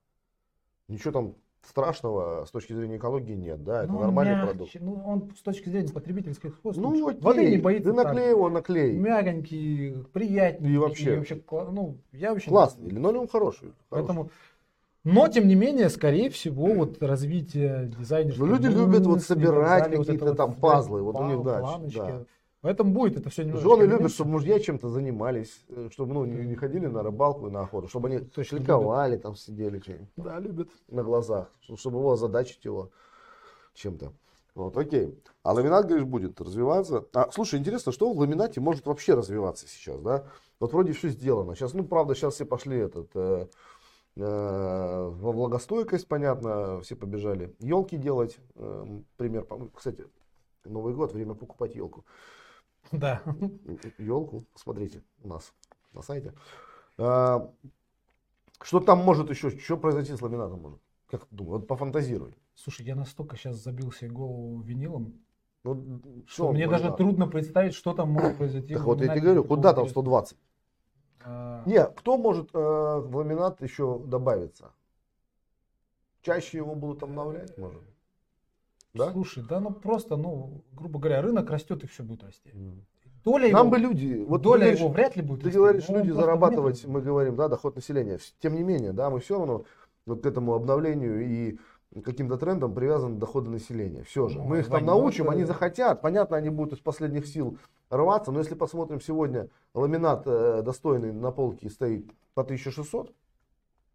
ничего там страшного с точки зрения экологии нет, да, это Ну, нормальный мягче, продукт. Ну, он с точки зрения потребительских свойств. Ну, окей, Воды не боится. ты наклей его, наклей. Мягонький, приятненький. И вообще. кла- ну, я очень Классный, линолеум хороший. хороший. Поэтому, но, тем не менее, скорее всего, вот развитие дизайнерской Ну, люди любят вот и собирать вот какие-то это там вот, пазлы, вот у них, да, планочки. да. Поэтому будет это все немножко Жены любят, чтобы мужья чем-то занимались, э, чтобы ну, не, не ходили на рыбалку и на охоту, чтобы они Точно шликовали, там сидели что-нибудь Да, любят. на глазах, чтобы его озадачить его чем-то. Вот, окей. А ламинат, говоришь, будет развиваться. А, слушай, интересно, что в ламинате может вообще развиваться сейчас, да? Вот вроде все сделано. Сейчас, ну, правда, сейчас все пошли этот, э, э, во влагостойкость, понятно, все побежали елки делать. Э, пример, кстати, Новый год, время покупать елку. Да. елку, смотрите, у нас на сайте. А, что там может еще, что произойти с ламинатом может? Как ты думаешь? Вот пофантазируй. Слушай, я настолько сейчас забил себе голову винилом, Ну, что мне может, даже да. трудно представить, что там может произойти. Так вот я тебе говорю, куда там интересного. 120? А, Не, кто может э, в ламинат еще добавиться? Чаще его будут обновлять, может? Да? Слушай, да ну просто, ну, грубо говоря, рынок растет и все будет расти. М. Доля Нам его, бы люди, вот ты доля говоришь, его вряд ли будет Ты расти, говоришь, люди зарабатывать, медленно. мы говорим, да, доход населения. Тем не менее, да, мы все равно вот к этому обновлению и каким-то трендам привязаны доходы населения. Все же. Ну, мы их там научим, это- они захотят. Понятно, они будут из последних сил рваться. Но если посмотрим сегодня, ламинат э, достойный на полке стоит по 1600.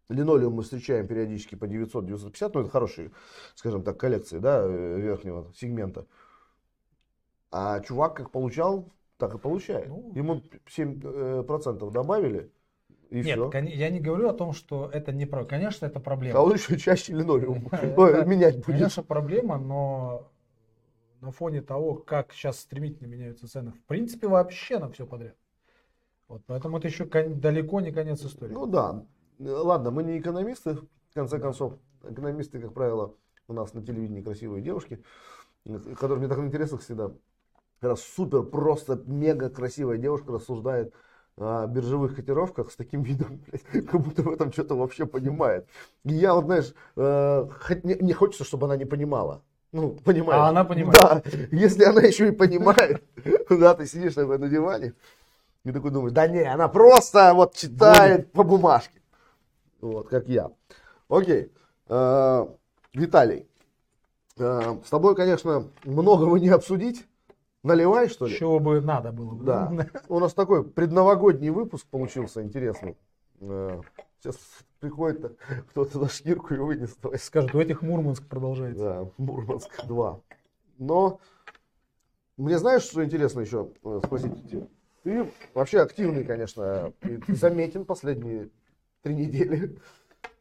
Линолеум мы встречаем периодически по 900-950. Ну, это хорошие, скажем так, коллекции, да, э, верхнего сегмента. А чувак как получал, так и получает. Ну. Ему 7% процентов добавили, и Нет, все. я не говорю о том, что это не про. Конечно, это проблема. А он еще чаще линолеум менять будет. Конечно, проблема, но на фоне того, как сейчас стремительно меняются цены, в принципе, вообще на все подряд. Вот, поэтому это еще далеко не конец истории. Ну да. Э, Ладно, мы не экономисты, в конце концов. Экономисты, как правило, у нас на телевидении красивые девушки, э, которые мне так интересно всегда. Когда супер, просто мега красивая девушка рассуждает о биржевых котировках с таким видом, блядь, как будто в этом что-то вообще понимает. И я вот, знаешь, э, хоть не, не хочется, чтобы она не понимала. Ну, понимаешь? А она понимает. Да, если она еще и понимает, да, ты сидишь такой на диване, и такой думаешь, да не, она просто вот читает по бумажке. Вот, как я. Окей. Э, Виталий, Э, С тобой, конечно, многого не обсудить. Наливай, что ли? Чего бы надо было. бы, Да. У нас такой предновогодний выпуск получился интересный. Э, Сейчас приходит кто-то за шкирку и вынес. Давай Скажут, у этих Мурманск продолжается. Да, Мурманск 2. Но мне знаешь, что интересно еще э, спросить? Ты вообще активный, конечно, и заметен последние три недели.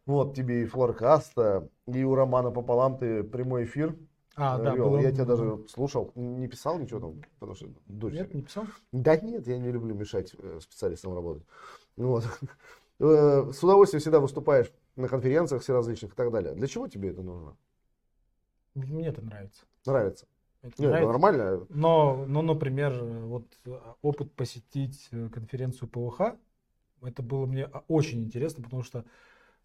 Вот тебе и Флоркаста, и у Романа пополам ты прямой эфир А, да, было- Я тебя даже слушал, не писал ничего там, потому что дурь. Нет, не писал? Да нет, я не люблю мешать э, специалистам работать. Вот. Э, С удовольствием всегда выступаешь на конференциях всеразличных и так далее. Для чего тебе это нужно? Мне это нравится. Нравится? Это Нет, нравится. нормально. Но, ну, например, вот э, опыт посетить э, конференцию ПВХ, это было мне а, очень интересно, потому что,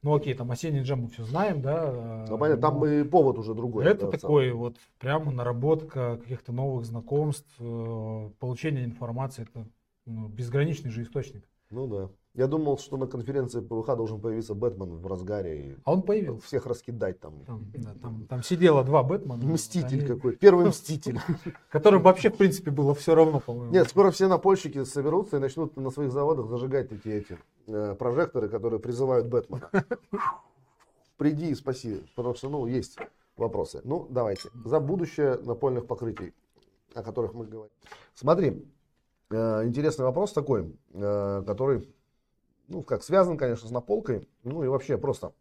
ну окей, там осенний джем мы все знаем, да. Ну, понятно, там и повод уже другой. Это да, такой вот прямо наработка каких-то новых знакомств, э, получение информации, это ну, безграничный же источник. Ну да. Я думал, что на конференции ПВХ должен появиться Бэтмен в разгаре и А он появился. всех раскидать там. Там, да, там, там сидело два Бэтмена. Мститель они- какой, первый мститель. Которым вообще, в принципе, было все равно, по-моему. Нет, скоро все напольщики соберутся и начнут на своих заводах зажигать такие эти э, прожекторы, которые призывают Бэтмена. Приди и спаси, потому что, ну, есть вопросы. Ну, давайте. За будущее напольных покрытий, о которых мы говорим. Смотри, э, интересный вопрос такой, э, который, ну, как связан, конечно, с наполкой, ну и вообще просто.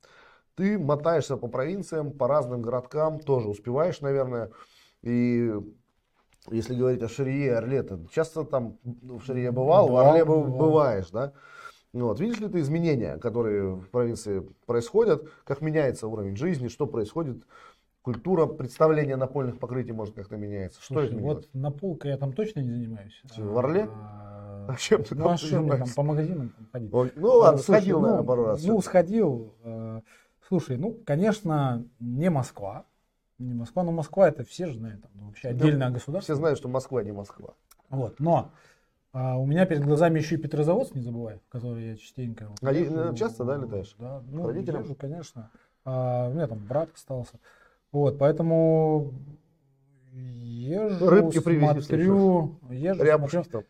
Ты мотаешься по провинциям, по разным городкам, тоже успеваешь, наверное, и если говорить о Шарие Орле, ты часто там ну, в Шарие бывал, в Бывал, Орле быв- бывал. бываешь, да? Вот. Видишь ли ты изменения, которые в провинции происходят, как меняется уровень жизни, что происходит, культура представления напольных покрытий может как-то меняется. Что Слушай, изменилось? вот на полка я там точно не занимаюсь. В Орле? А, А чем ты Ну, там а там по магазинам там ходить? Ой, Ну ладно, слушай, сходил, ну, пару раз. Ну, сходил. э, Слушай, ну, конечно, не Москва. Не Москва, но Москва это все же знают. Там, ну, вообще Да, отдельное государство. Все знают, что Москва не Москва. Вот, но а, у меня перед глазами еще и Петрозаводск, не забывай, в который я частенько... вот А езжу. часто, да, летаешь? Да, ну, родителям? езжу, конечно. А, у меня там брат остался. Вот, поэтому езжу, Рыбки смотрю, езжу, Рябушки смотрю.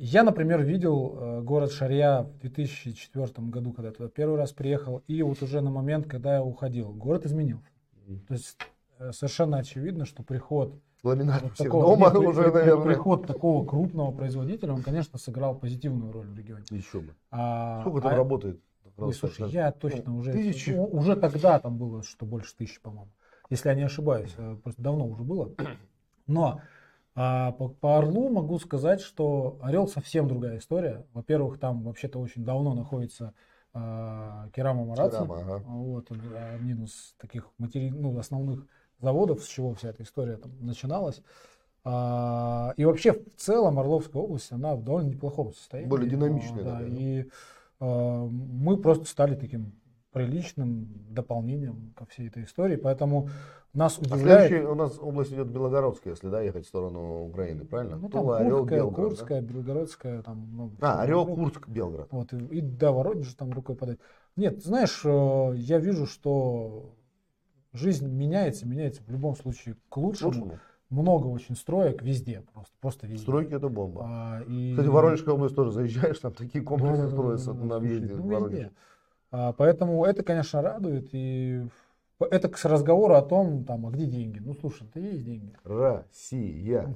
Я, например, видел э, город Шарья в 2004 году, когда я туда первый раз приехал, и вот уже на момент, когда я уходил, город изменился. Мгм. То есть э, совершенно очевидно, что приход Ламинат вот такого, дома нет, уже, при- наверное. приход такого крупного производителя, он, конечно, сыграл позитивную роль в регионе. Еще бы. А, Сколько там а- работает? Ой, слушай, скажи. я точно уже, тысячи? ну, уже тогда там было что больше тысячи, по-моему, если я не ошибаюсь, э, просто давно уже было. Но а, по, по Орлу могу сказать, что Орел совсем другая история. Во-первых, там вообще-то очень давно находится а, Керама Мараци. Керама, ага. Вот, а, один из таких матери... ну, основных заводов, с чего вся эта история там начиналась. А, и вообще, в целом, Орловская область, она в довольно неплохом состоянии. Более динамичная, А, да, наверное. и а, мы просто стали таким приличным дополнением ко всей этой истории, поэтому нас А удивляет... следующий у нас область идет Белогородская, если да, ехать в сторону Украины, правильно? Ну, там Тула, Орел, Курская, Белгород, да? Курская, Белгородская, там... ну, А, Орел, ну, Курск, Белгород. Вот, и, и до Воронежа там рукой подать. Нет, знаешь, э, я вижу, что жизнь меняется, меняется в любом случае к лучшему. Лучшему. Много очень строек везде, просто, просто везде. Стройки это бомба. А, и... Кстати, в Воронежская область тоже заезжаешь, там такие комплексы строятся на въезде ну, в Воронеж. везде. А, поэтому это, конечно, радует. И это к разговору о том, там, а где деньги? Ну, слушай, это есть деньги. Россия.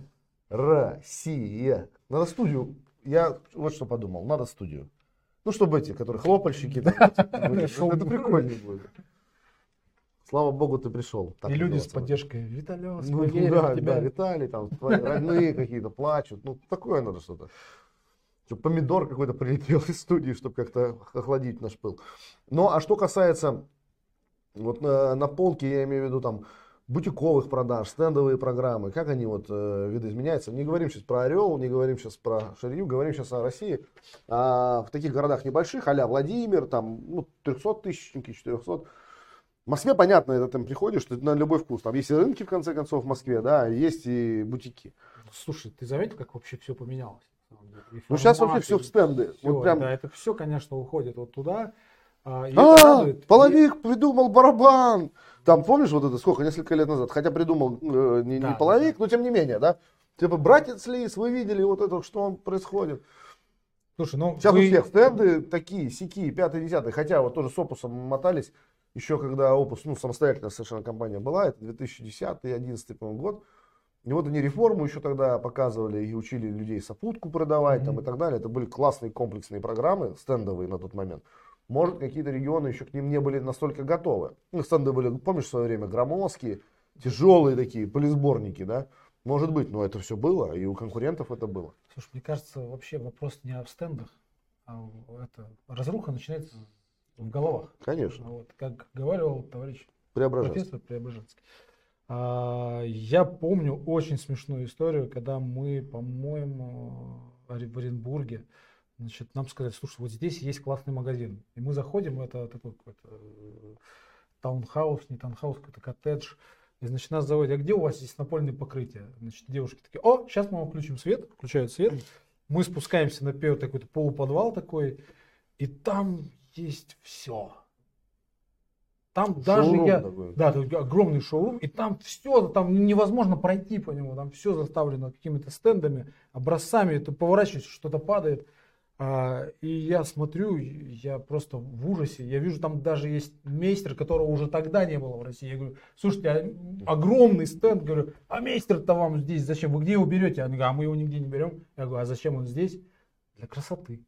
Россия. Надо студию. Я вот что подумал. Надо студию. Ну, чтобы эти, которые хлопальщики. Шоу. Это прикольно будет. Слава богу, ты пришел. И люди с поддержкой. Виталий, Ну, да, да, Виталий, там, твои родные какие-то плачут. Ну, такое надо что-то. Чтобы помидор какой-то прилетел из студии, чтобы как-то охладить наш пыл. Ну, а что касается, вот на, на полке, я имею в виду там бутиковых продаж, стендовые программы, как они вот э, видоизменяются. Не говорим сейчас про Орел, не говорим сейчас про Шарью, говорим сейчас о России. А в таких городах небольших, а Владимир, там, ну, 300 тысячники, 400. В Москве, понятно, это там приходишь, ты на любой вкус. Там есть и рынки, в конце концов, в Москве, да, есть и бутики. Слушай, ты заметил, как вообще все поменялось? И Ну, сейчас вообще все в и стенды. всё, вот прям, Да, это все, конечно, уходит вот туда. А, и А, радует. половик придумал барабан. Там, помнишь, вот это сколько, несколько лет назад, хотя придумал э, не, не Да, половик, но тем не менее, да? Типа, братец Лис, вы видели вот это, что он происходит? Слушай, ну Сейчас вы- у всех стенды такие, сики, пятый, десятый. Хотя вот тоже с Опусом мотались, еще когда Опус, ну, самостоятельная совершенно компания была, это 2010-2011, по-моему, год. И вот они реформу еще тогда показывали и учили людей сопутку продавать там, Мгм. и так далее. Это были классные комплексные программы, стендовые на тот момент. Может, какие-то регионы еще к ним не были настолько готовы. Ну, стенды были, помнишь, в свое время громоздкие, тяжелые такие, полисборники, да? Может быть, но это все было, и у конкурентов это было. Слушай, мне кажется, вообще вопрос не в стендах, а это разруха начинается в головах. Конечно, Вот, как говорил товарищ Преображенский. профессор Преображенский. А, я помню очень смешную историю, когда мы, по-моему, Ори- в Оренбурге, значит, нам сказали, слушай, вот здесь есть классный магазин. И мы заходим, это такой какой-то э, таунхаус, не таунхаус, какой-то коттедж. И, значит, нас заводят, а где у вас здесь напольное покрытие? Значит, девушки такие, о, сейчас мы включим свет, включают свет. Мы спускаемся на первый такой полуподвал такой, и там есть все. Там даже Шоурум я... такой. Да, огромный шоурум, и там все, там невозможно пройти по нему, там все заставлено какими-то стендами, образцами, ты поворачиваешься, что-то падает. А, и я смотрю, я просто в ужасе. Я вижу, там даже есть мейстер, которого уже тогда не было в России. Я говорю, слушайте, а огромный стенд, говорю, а мейстер-то вам здесь зачем? Вы где его берете? Они говорят, а мы его нигде не берем. Я говорю, а зачем он здесь? Для красоты.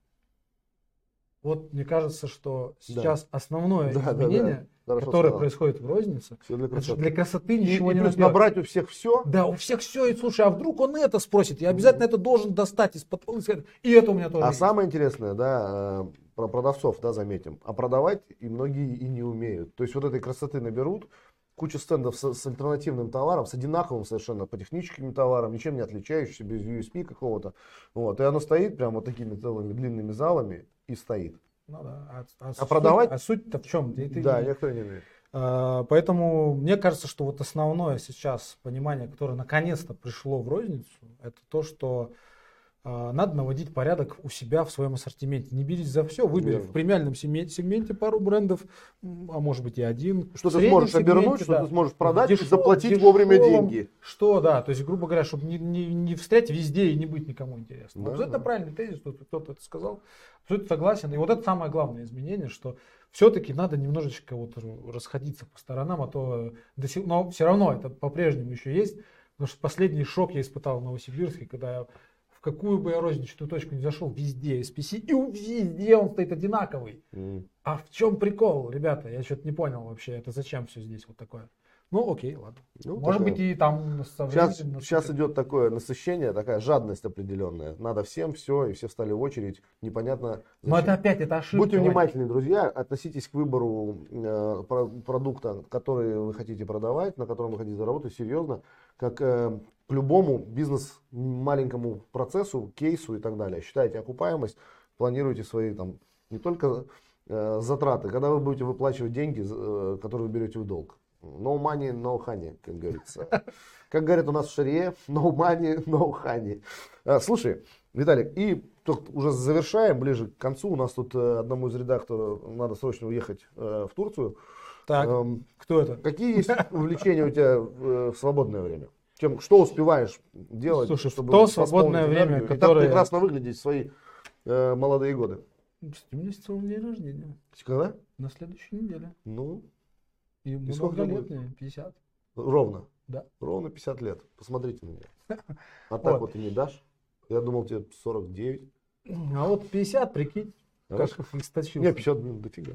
Вот мне кажется, что Да. сейчас основное Да, да, да. изменение, Хорошо которое сказал. происходит в рознице, Всё для красоты. для красоты И- ничего и не плюс делать. набрать у всех все. Да, у всех все, и слушай, а вдруг он это спросит? Я обязательно это должен достать из-под полы и сказать, и это у меня тоже А есть. самое интересное, да, э, про продавцов, да, заметим. А продавать и многие и не умеют. То есть вот этой красоты наберут, куча стендов с, с альтернативным товаром, с одинаковым совершенно по техническим товарам, ничем не отличающимся, без USP какого-то. Вот. И оно стоит прямо вот такими целыми длинными залами и стоит. Ну да, а, А продавать? А суть-то в чем? Ты- ты- Да, никто не умеет. А, Поэтому мне кажется, что вот основное сейчас понимание, которое наконец-то пришло в розницу, это то, что а, надо наводить порядок у себя в своем ассортименте. Не берись за все, выбери Верно. в премиальном сегме- сегменте пару брендов, а может быть и один. Что ты сможешь обернуть, сегменте, что да. ты сможешь продать и Дешев- заплатить вовремя дешевом, деньги. Что, да, то есть, грубо говоря, чтобы не, не, не встрять везде и не быть никому интересным. Да, Абсолютно да. правильный тезис, что кто-то это сказал. Абсолютно согласен. И вот это самое главное изменение, что все-таки надо немножечко вот расходиться по сторонам, а то до сих- но все равно это по-прежнему еще есть. Потому что последний шок я испытал в Новосибирске, когда я какую бы я розничную точку не зашел, везде SPC, и везде он стоит одинаковый. М. А в чем прикол, ребята? Я что-то не понял вообще, это зачем все здесь вот такое? Ну, окей, ладно. Ну, Может такая- быть, и там со Сейчас, временем сейчас идет такое насыщение, такая жадность определенная. Надо всем все, и все встали в очередь. Непонятно. Но зачем. это опять это ошибка. Будьте внимательны, друзья, относитесь к выбору э, про- продукта, который вы хотите продавать, на котором вы хотите заработать, серьезно, как э, к любому бизнес маленькому процессу, кейсу и так далее. Считайте окупаемость, планируйте свои там не только э, затраты, когда вы будете выплачивать деньги, э, которые вы берете в долг. No money, no honey, как говорится. Как говорят у нас в Шарье, no money, no honey. Э, Слушай, Виталик, и тут уже завершаем, ближе к концу. У нас тут э, одному из редакторов надо срочно уехать э, в Турцию. Так, Эм, кто это? Какие есть увлечения у тебя в свободное время? Чем, что успеваешь делать, Слушай, в чтобы то свободное время, энергию и так которое- прекрасно выглядеть в свои э, молодые годы? У меня сегодня день рождения. Когда? На следующей неделе. Ну, И, И сколько лет мне, 50. ровно. Да. Ровно 50 лет. Посмотрите на меня. А так Вот. вот ты не дашь? Я думал, тебе 49. А вот 50, прикинь, как Хорошо. источился. Не, 50 минут дофига.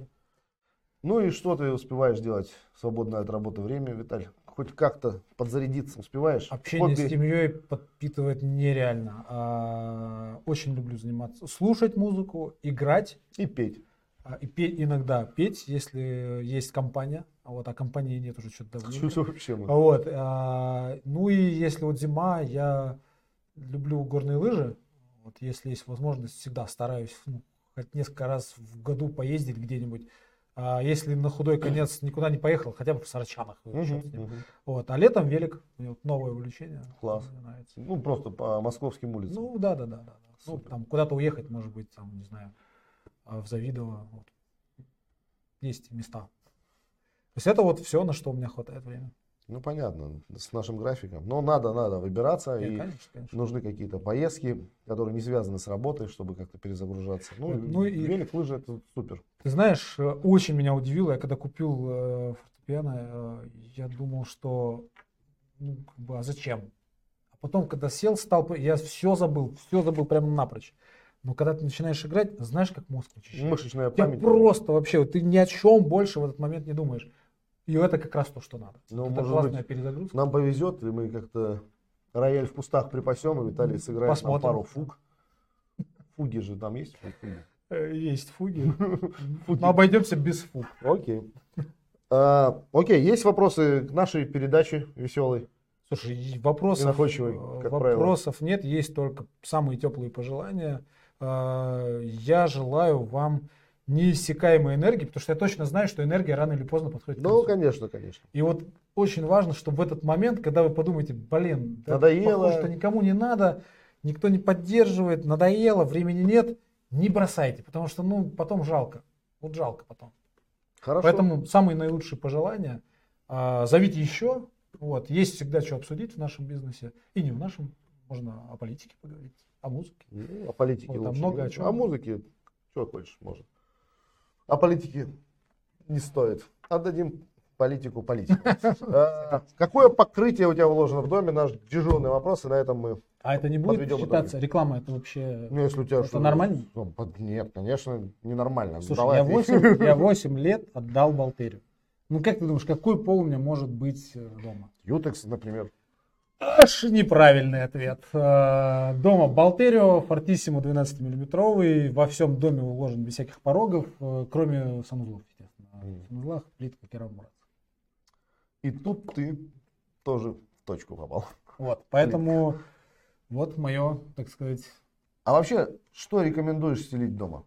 Ну и что ты успеваешь делать в свободное от работы время, Виталь? Хоть как-то подзарядиться успеваешь? Общение Хобби? с семьей подпитывает нереально. А, Очень люблю заниматься. Слушать музыку, играть. И петь. а, И петь иногда петь, если есть компания. А вот, а компании нет уже что-то давно. Что вообще мы? Вот. а, Ну и если вот зима, я люблю горные лыжи. Вот если есть возможность, всегда стараюсь ну, хоть несколько раз в году поездить где-нибудь. А если на худой конец никуда не поехал, хотя бы в Сарачанах. Мгм, черт с ним. мгм. Вот. А летом велик. Новое увлечение. Класс. Мне нравится. Ну, просто по московским улицам. Ну да, да, да, да. Ну, там куда-то уехать, может быть, там, не знаю, а, в Завидово. Вот. есть места. То есть это вот все, на что у меня хватает времени. Ну, понятно, с нашим графиком. Но надо, надо выбираться. Не, и конечно, конечно. нужны какие-то поездки, которые не связаны с работой, чтобы как-то перезагружаться. Ну, Ну и- велик, лыжи это супер. Ты знаешь, э, очень меня удивило, я когда купил э, фортепиано, э, я думал, что ну, как бы, а зачем? А потом, когда сел, стал, я все забыл, все забыл прямо напрочь. Но когда ты начинаешь играть, знаешь, как мозг очищает? Мышечная У тебя память. просто вообще, вот ты ни о чем больше в этот момент не думаешь. И это как раз то, что надо. Ну, это может классная быть, перезагрузка. Нам повезет, и мы как-то рояль в кустах припасем, и Виталий сыграет Посмотрим. пару фуг. Фуги же там есть? Фуги. Э, Есть фуги. Но обойдемся без фуг. Окей. А, окей, есть вопросы к нашей передаче веселой? Слушай, вопросов, находчивый, э, как правило. вопросов нет, есть только самые теплые пожелания. Э, Я желаю вам неиссякаемой энергии, потому что я точно знаю, что энергия рано или поздно подходит Ну, конечно, конечно. И вот очень важно, чтобы в этот момент, когда вы подумаете, блин, Надоело. похоже, что никому не надо, никто не поддерживает, надоело, времени нет, не бросайте, потому что, ну, потом жалко. Вот жалко потом. Хорошо. Поэтому самые наилучшие пожелания. а, зовите еще. Вот. Есть всегда что обсудить в нашем бизнесе. И не в нашем. Можно о политике поговорить, о музыке. Ну, о политике Вот, лучше. много о чем. О музыке, что хочешь, можно. О политике не стоит. Отдадим политику политику. А, Какое покрытие у тебя вложено в доме? Наш дежурный вопрос, и на этом мы... А это не будет считаться реклама, это вообще... Ну, если у тебя Это что- нормально? Ну, Нет, конечно, ненормально. Слушай, Давай я ответь. 8, я 8 лет отдал Болтерию. Ну как ты думаешь, какой пол у меня может быть э, дома? Ютекс, например. Аж неправильный ответ. Э, Дома Болтерио, Фортиссимо 12-миллиметровый, во всем доме уложен без всяких порогов, э, кроме санузлов, естественно. А. В санузлах плитка керамурат. И тут ты тоже в точку попал. Вот, поэтому вот мое, так сказать, А вообще, что рекомендуешь стелить дома?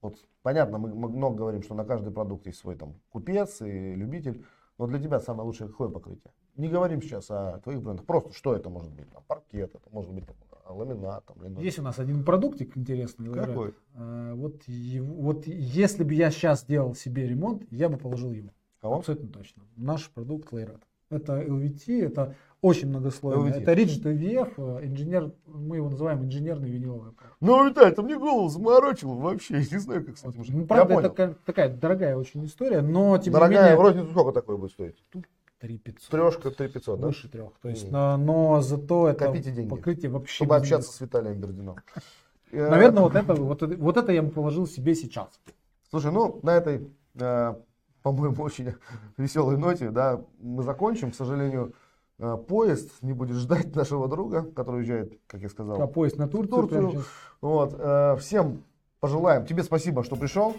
Вот понятно, мы много говорим, что на каждый продукт есть свой там купец и любитель. Но для тебя самое лучшее какое покрытие? Не говорим сейчас о твоих брендах. Просто что это может быть? Там, паркет, это может быть там, ламинат. Там, есть у нас один продуктик интересный. Какой? Э, Вот, его- вот если бы я сейчас делал себе ремонт, я бы положил его. Кого? Абсолютно точно. Наш продукт Лейрат. Это LVT, это очень многослойно. LVT. Это Rigid EVF, э, инженер, мы его называем инженерный виниловый. Ну, Виталий, ты мне голову заморочил вообще. Не знаю, как с этим жить. Ну, Я правда, это такая, такая дорогая очень история, но тем Дорогая, не менее... в розницу сколько такой будет стоить? 3500. Трешка, 3500, да? Выше трех. То есть, но, но зато это Копите деньги, покрытие вообще... Чтобы без общаться с Виталием Бердином. Э, Наверное, вот это, вот, вот это я бы положил себе сейчас. Слушай, ну на этой, э, по-моему, очень веселой ноте, да, мы закончим. К сожалению, э, поезд не будет ждать нашего друга, который уезжает, как я сказал. А поезд на Турцию, Турцию. Вот, э, всем пожелаем. Тебе спасибо, что пришел.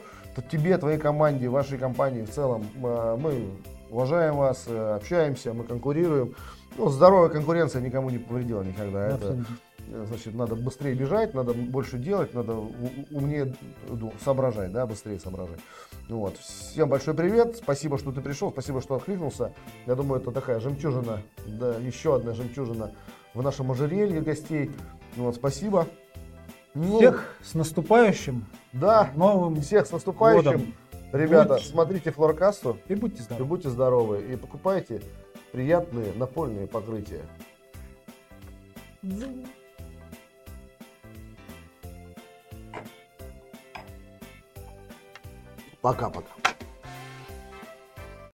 Тебе, твоей команде, вашей компании в целом. э, мы уважаем вас, э, общаемся, мы конкурируем. Ну, здоровая конкуренция никому не повредила никогда. Это. Э, Значит, надо быстрее бежать, надо больше делать, надо умнее ду- соображать, да, быстрее соображать. Ну Вот. Всем большой привет, спасибо, что ты пришел, спасибо, что откликнулся. Я думаю, это такая жемчужина, да, еще одна жемчужина в нашем ожерелье гостей. Ну Вот, спасибо. Ну, Всех с наступающим да, новым всех с наступающим. годом. Ребята, Будьте- смотрите флоркасту и будьте и здоровы. будьте здоровы. И покупайте приятные напольные покрытия. Пока-пока.